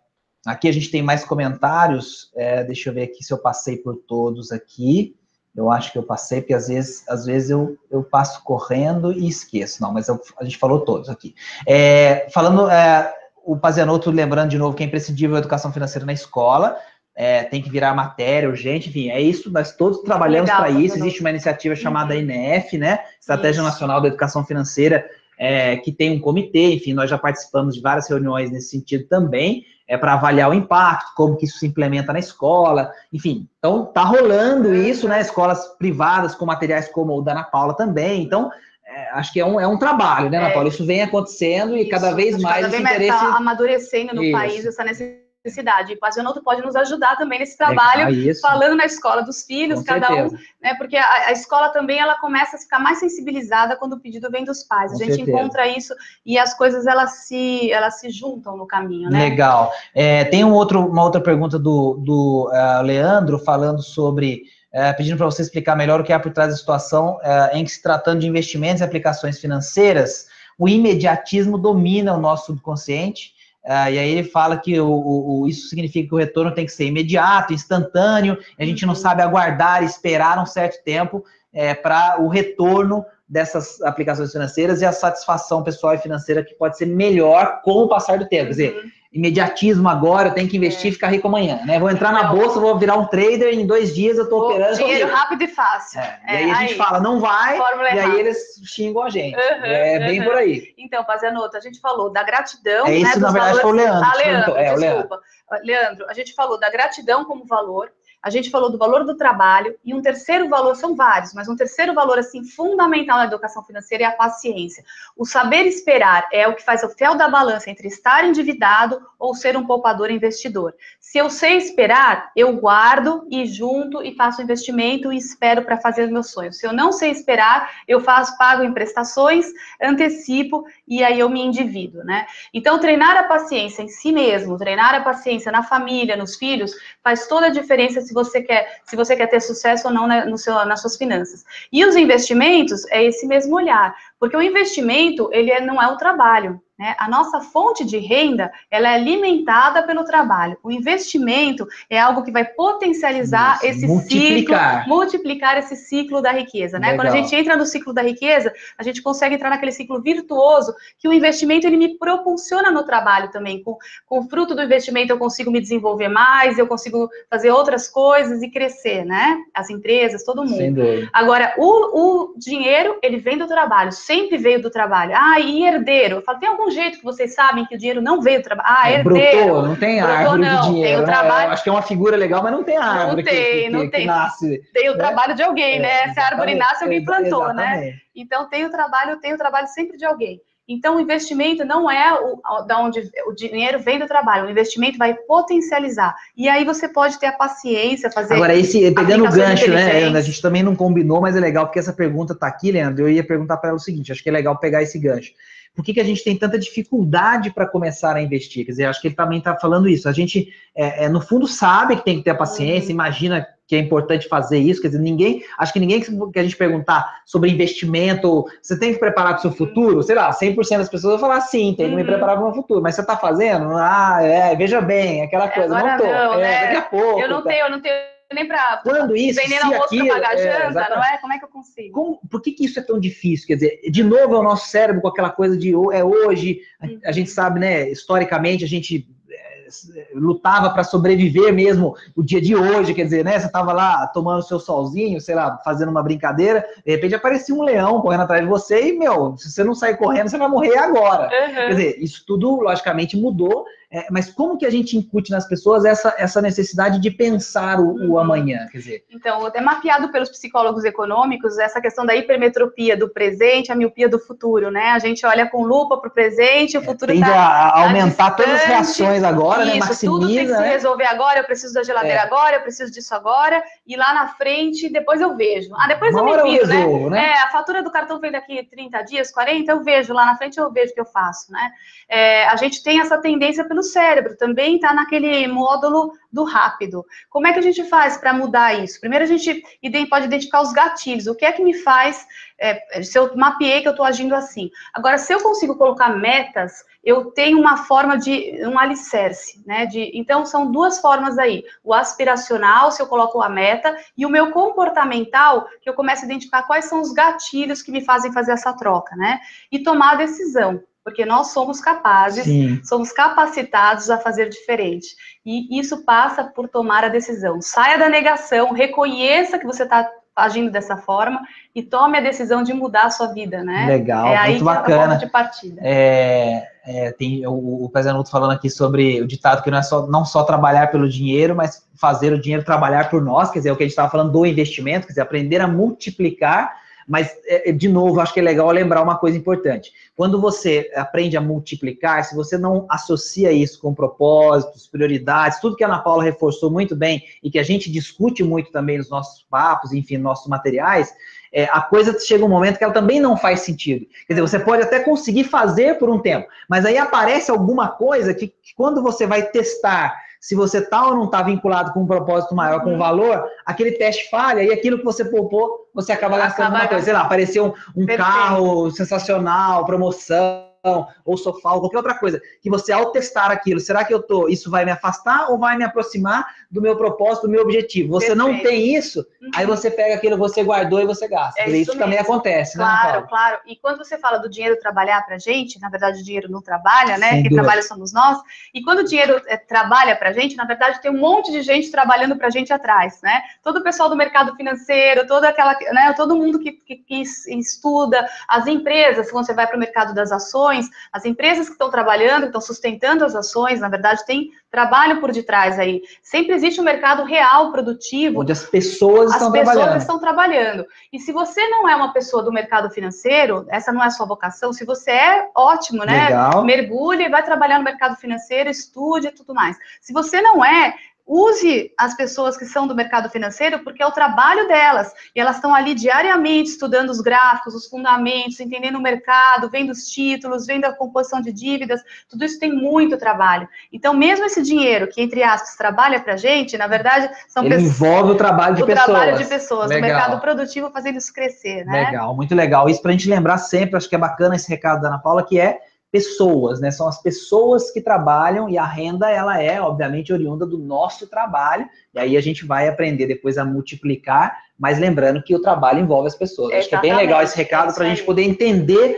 Aqui a gente tem mais comentários. É, deixa eu ver aqui se eu passei por todos aqui. Eu acho que eu passei, porque às vezes, às vezes eu, eu passo correndo e esqueço. Não, mas eu, a gente falou todos aqui. É, falando, é, o Pazianotto, lembrando de novo que é imprescindível a educação financeira na escola. É, tem que virar matéria urgente, enfim, é isso, nós todos trabalhamos para isso. Existe uma iniciativa chamada uhum. INEF, né? Estratégia isso. Nacional da Educação Financeira, é, que tem um comitê, enfim, nós já participamos de várias reuniões nesse sentido também é para avaliar o impacto, como que isso se implementa na escola, enfim. Então, tá rolando isso, né? Escolas privadas com materiais como o da Ana Paula também. Então, é, acho que é um, é um trabalho, né, Ana é, Paula? Isso vem acontecendo e cada vez mais cada vez esse interesse... Está amadurecendo no isso. país essa necessidade necessidade. E o Pazionoto pode nos ajudar também nesse trabalho, Legal, falando na escola dos filhos, Com cada certeza. um, né? Porque a, a, escola também ela começa a ficar mais sensibilizada quando o pedido vem dos pais. Com a gente certeza. encontra isso e as coisas elas se elas se juntam no caminho, né? Legal. É, tem um outro, uma outra pergunta do, do uh, Leandro falando sobre é, pedindo para você explicar melhor o que há por trás da situação é, em que se tratando de investimentos e aplicações financeiras, o imediatismo domina o nosso subconsciente Uh, e aí ele fala que o, o, isso significa que o retorno tem que ser imediato, instantâneo, a gente não uhum. sabe aguardar, esperar um certo tempo é, para o retorno dessas aplicações financeiras e a satisfação pessoal e financeira que pode ser melhor com o passar do tempo. Quer dizer, uhum imediatismo agora, tenho que investir e é. ficar rico amanhã, né? Vou entrar na bolsa, vou virar um trader, em dois dias eu tô operando. Dinheiro rápido e fácil. É, e aí a gente fala, não vai, e aí eles xingam a gente. Uhum, é bem por aí. Então, Pazianotto, a gente falou da gratidão. É isso, né, na verdade, valores... foi o Leandro. Ah, Leandro, é, desculpa. Leandro. Leandro, a gente falou da gratidão como valor, A gente falou do valor do trabalho e um terceiro valor, são vários, mas um terceiro valor, assim, fundamental na educação financeira é a paciência. O saber esperar é o que faz o fel da balança entre estar endividado ou ser um poupador investidor. Se eu sei esperar, eu guardo e junto e faço investimento e espero para fazer meus sonhos. Se eu não sei esperar, eu faço, pago em prestações, antecipo e aí eu me endivido, né? Então, treinar a paciência em si mesmo, treinar a paciência na família, nos filhos, faz toda a diferença se você quer, se você quer ter sucesso ou não na, no seu, nas suas finanças. E os investimentos é esse mesmo olhar, porque o investimento, ele é, não é o trabalho, né? A nossa fonte de renda ela é alimentada pelo trabalho. O investimento é algo que vai potencializar Isso, esse multiplicar. ciclo, multiplicar esse ciclo da riqueza. Né? Quando a gente entra no ciclo da riqueza, a gente consegue entrar naquele ciclo virtuoso que o investimento ele me propulsiona no trabalho também. Com, com o fruto do investimento eu consigo me desenvolver mais, eu consigo fazer outras coisas e crescer, né? As empresas, todo mundo. Agora, o, o dinheiro ele vem do trabalho, sempre veio do trabalho. Ah, e herdeiro? Eu falo, tem algum algum jeito que vocês sabem que o dinheiro não veio do trabalho. Ah, é, herdeiro. Brotou, não tem brotou, árvore não, de dinheiro. Tem o né? trabalho... Acho que é uma figura legal, mas não tem árvore. Não tem, que, não que, tem. Que nasce, tem o né? trabalho de alguém, é, né? Se a árvore nasce, alguém plantou, né? Então tem o trabalho, tem o trabalho sempre de alguém. Então, o investimento não é o, da onde o dinheiro vem do trabalho, o investimento vai potencializar. E aí você pode ter a paciência, fazer. Agora, esse, pegando o gancho, né? A gente também não combinou, mas é legal porque essa pergunta está aqui, Leandro. Eu ia perguntar para ela o seguinte: acho que é legal pegar esse gancho por que, que a gente tem tanta dificuldade para começar a investir? Quer dizer, acho que ele também está falando isso. A gente, é, é, no fundo, sabe que tem que ter a paciência, uhum. imagina que é importante fazer isso, quer dizer, ninguém, acho que ninguém que a gente perguntar sobre investimento, você tem que preparar para o seu futuro, sei lá, 100% das pessoas vão falar sim, tem que uhum. me preparar para o meu futuro, mas você está fazendo? Ah, é, veja bem, aquela coisa, Agora não não, é, né? daqui a pouco. Eu não tá. tenho, eu não tenho nem para quando isso, vender para pagar é, janta, não é? Como é que eu consigo? Como, por que, que isso é tão difícil? Quer dizer, de novo é o nosso cérebro com aquela coisa de é hoje, a, a gente sabe, né, historicamente a gente é, lutava para sobreviver mesmo o dia de hoje, quer dizer, né? Você estava lá tomando seu solzinho, sei lá, fazendo uma brincadeira, de repente aparecia um leão correndo atrás de você e, meu, se você não sair correndo, você vai morrer agora. Uhum. Quer dizer, isso tudo, logicamente, mudou é, mas como que a gente incute nas pessoas essa, essa necessidade de pensar o, o, uhum. amanhã? Quer dizer? Então, é mapeado pelos psicólogos econômicos essa questão da hipermetropia do presente, a miopia do futuro, né? A gente olha com lupa para o presente, o é, futuro é, Tende tá, a, a aumentar tá todas as reações agora, né? isso, né? Maximiza. Tudo tem que se né? resolver agora, eu preciso da geladeira é. agora, eu preciso disso agora, e lá na frente, depois eu vejo. Ah, depois Uma eu me viro, né? resolvo, né? né? É, a fatura do cartão vem daqui 30 dias, 40, eu vejo lá na frente, eu vejo o que eu faço, né? É, a gente tem essa tendência pelo cérebro também está naquele módulo do rápido. Como é que a gente faz para mudar isso? Primeiro a gente pode identificar os gatilhos. O que é que me faz, é, se eu mapeei que eu estou agindo assim. Agora, se eu consigo colocar metas, eu tenho uma forma de um alicerce, né? De, então são duas formas aí: o aspiracional, se eu coloco a meta, e o meu comportamental, que eu começo a identificar quais são os gatilhos que me fazem fazer essa troca, né? E tomar a decisão porque nós somos capazes, Sim. somos capacitados a fazer diferente. E isso passa por tomar a decisão. Saia da negação, reconheça que você está agindo dessa forma e tome a decisão de mudar a sua vida, né? Legal, é muito bacana. É de partida. É, é, tem o, o Pesanuto falando aqui sobre o ditado que não é só não só trabalhar pelo dinheiro, mas fazer o dinheiro trabalhar por nós, quer dizer, é o que a gente estava falando do investimento, quer dizer, aprender a multiplicar mas, é, é, de novo, acho que é legal lembrar uma coisa importante. Quando você aprende a multiplicar, se você não associa isso com propósitos, prioridades, tudo que a Ana Paula reforçou muito bem e que a gente discute muito também nos nossos papos, enfim, nossos materiais, é, a coisa chega um momento que ela também não faz sentido. Quer dizer, você pode até conseguir fazer por um tempo, mas aí aparece alguma coisa que, que quando você vai testar se você está ou não está vinculado com um propósito maior, com um uhum. valor, aquele teste falha e aquilo que você poupou, você acaba gastando acaba uma coisa. Sei lá, apareceu um, um carro sensacional, promoção ou sofá, ou qualquer outra coisa, que você ao testar aquilo, será que eu tô, isso vai me afastar ou vai me aproximar do meu propósito, do meu objetivo? Você Perfeito. não tem isso, uhum. aí você pega aquilo que você guardou e você gasta. É isso, isso também acontece, claro, né? Claro, claro. E quando você fala do dinheiro trabalhar pra gente, na verdade o dinheiro não trabalha, né? Sem Quem dúvida. trabalha somos nós. E quando o dinheiro é, trabalha pra gente, na verdade tem um monte de gente trabalhando pra gente atrás, né? Todo o pessoal do mercado financeiro, toda aquela, né, todo mundo que, que, que estuda, as empresas, quando você vai para o mercado das ações, ações, as empresas que estão trabalhando, que estão sustentando as ações, na verdade, tem trabalho por detrás aí. Sempre existe um mercado real, produtivo. Onde as pessoas as estão pessoas trabalhando. estão trabalhando. E se você não é uma pessoa do mercado financeiro, essa não é a sua vocação, se você é ótimo, né? Legal. Mergulhe, vai trabalhar no mercado financeiro, estude e tudo mais. Se você não é, use as pessoas que são do mercado financeiro, porque é o trabalho delas, e elas estão ali diariamente estudando os gráficos, os fundamentos, entendendo o mercado, vendo os títulos, vendo a composição de dívidas, tudo isso tem muito trabalho. Então, mesmo esse dinheiro que, entre aspas, trabalha para a gente, na verdade, são Ele pessoas... envolve o trabalho de o pessoas. trabalho de pessoas, Legal. o mercado produtivo fazendo isso crescer, né? Legal, muito legal. Isso para a gente lembrar sempre, acho que é bacana esse recado da Ana Paula, que é pessoas, né? São as pessoas que trabalham e a renda, ela é, obviamente, oriunda do nosso trabalho, e aí a gente vai aprender depois a multiplicar, mas lembrando que o trabalho envolve as pessoas. Acho que é bem Exatamente, legal esse recado é para a gente poder entender,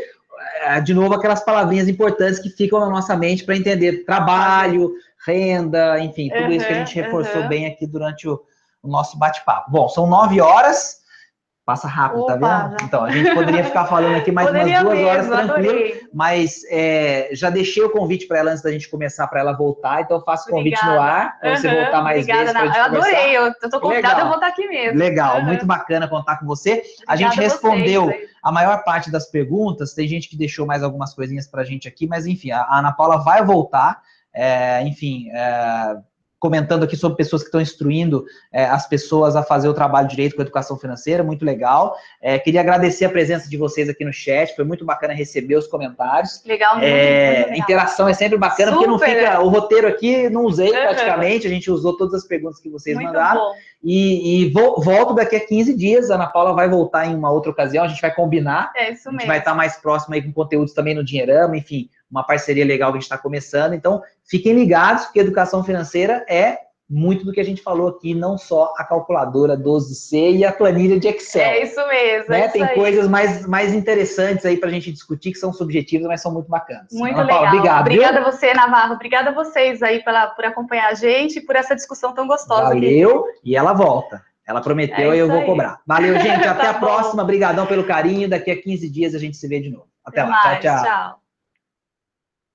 eh, de novo, aquelas palavrinhas importantes que ficam na nossa mente para entender trabalho, renda, enfim, tudo isso que a gente Uhum, reforçou uhum. bem aqui durante o, o nosso bate-papo. Bom, são nove horas. Passa rápido, tá Opa, vendo? já. Então, a gente poderia ficar falando aqui mais umas duas mesmo, horas tranquilo, adorei. mas é, já deixei o convite para ela antes da gente começar, para ela voltar, então eu faço o convite no Obrigada. ar, para você voltar mais obrigada, vezes a gente Eu conversar. adorei, eu, eu tô convidada, Legal. eu vou estar aqui mesmo. Legal, Uhum. muito bacana contar com você. A gente Obrigada respondeu vocês aí. a maior parte das perguntas, tem gente que deixou mais algumas coisinhas para a gente aqui, mas enfim, a a Ana Paula vai voltar, é, enfim, é, comentando aqui sobre pessoas que estão instruindo é, as pessoas a fazer o trabalho direito com a educação financeira, muito legal. É, queria agradecer a presença de vocês aqui no chat, foi muito bacana receber os comentários. Legal, É, legal. interação é sempre bacana, porque não Super. fica. O roteiro aqui não usei Uhum. praticamente, a gente usou todas as perguntas que vocês Muito mandaram. bom. E, e vo- volto daqui a 15 dias. A Ana Paula vai voltar em uma outra ocasião, a gente vai combinar. É isso A gente mesmo. vai estar mais próximo aí com conteúdos também no Dinheirama, enfim, uma parceria legal que a gente está começando. Então, fiquem ligados, porque educação financeira é muito do que a gente falou aqui, não só a calculadora 12C e a planilha de Excel. É isso mesmo. né? é isso Tem aí. coisas mais, mais interessantes aí para a gente discutir, que são subjetivas, mas são muito bacanas. Muito Ana legal. Paula, obrigado. Obrigada a você, Navarro. Obrigada a vocês aí pela, por acompanhar a gente e por essa discussão tão gostosa aqui. Valeu, e ela volta. Ela prometeu É e eu vou aí. cobrar. Valeu, gente. Até Tá a próxima. Obrigadão pelo carinho. Daqui a 15 dias a gente se vê de novo. Até, Até lá. mais. tchau. tchau. tchau.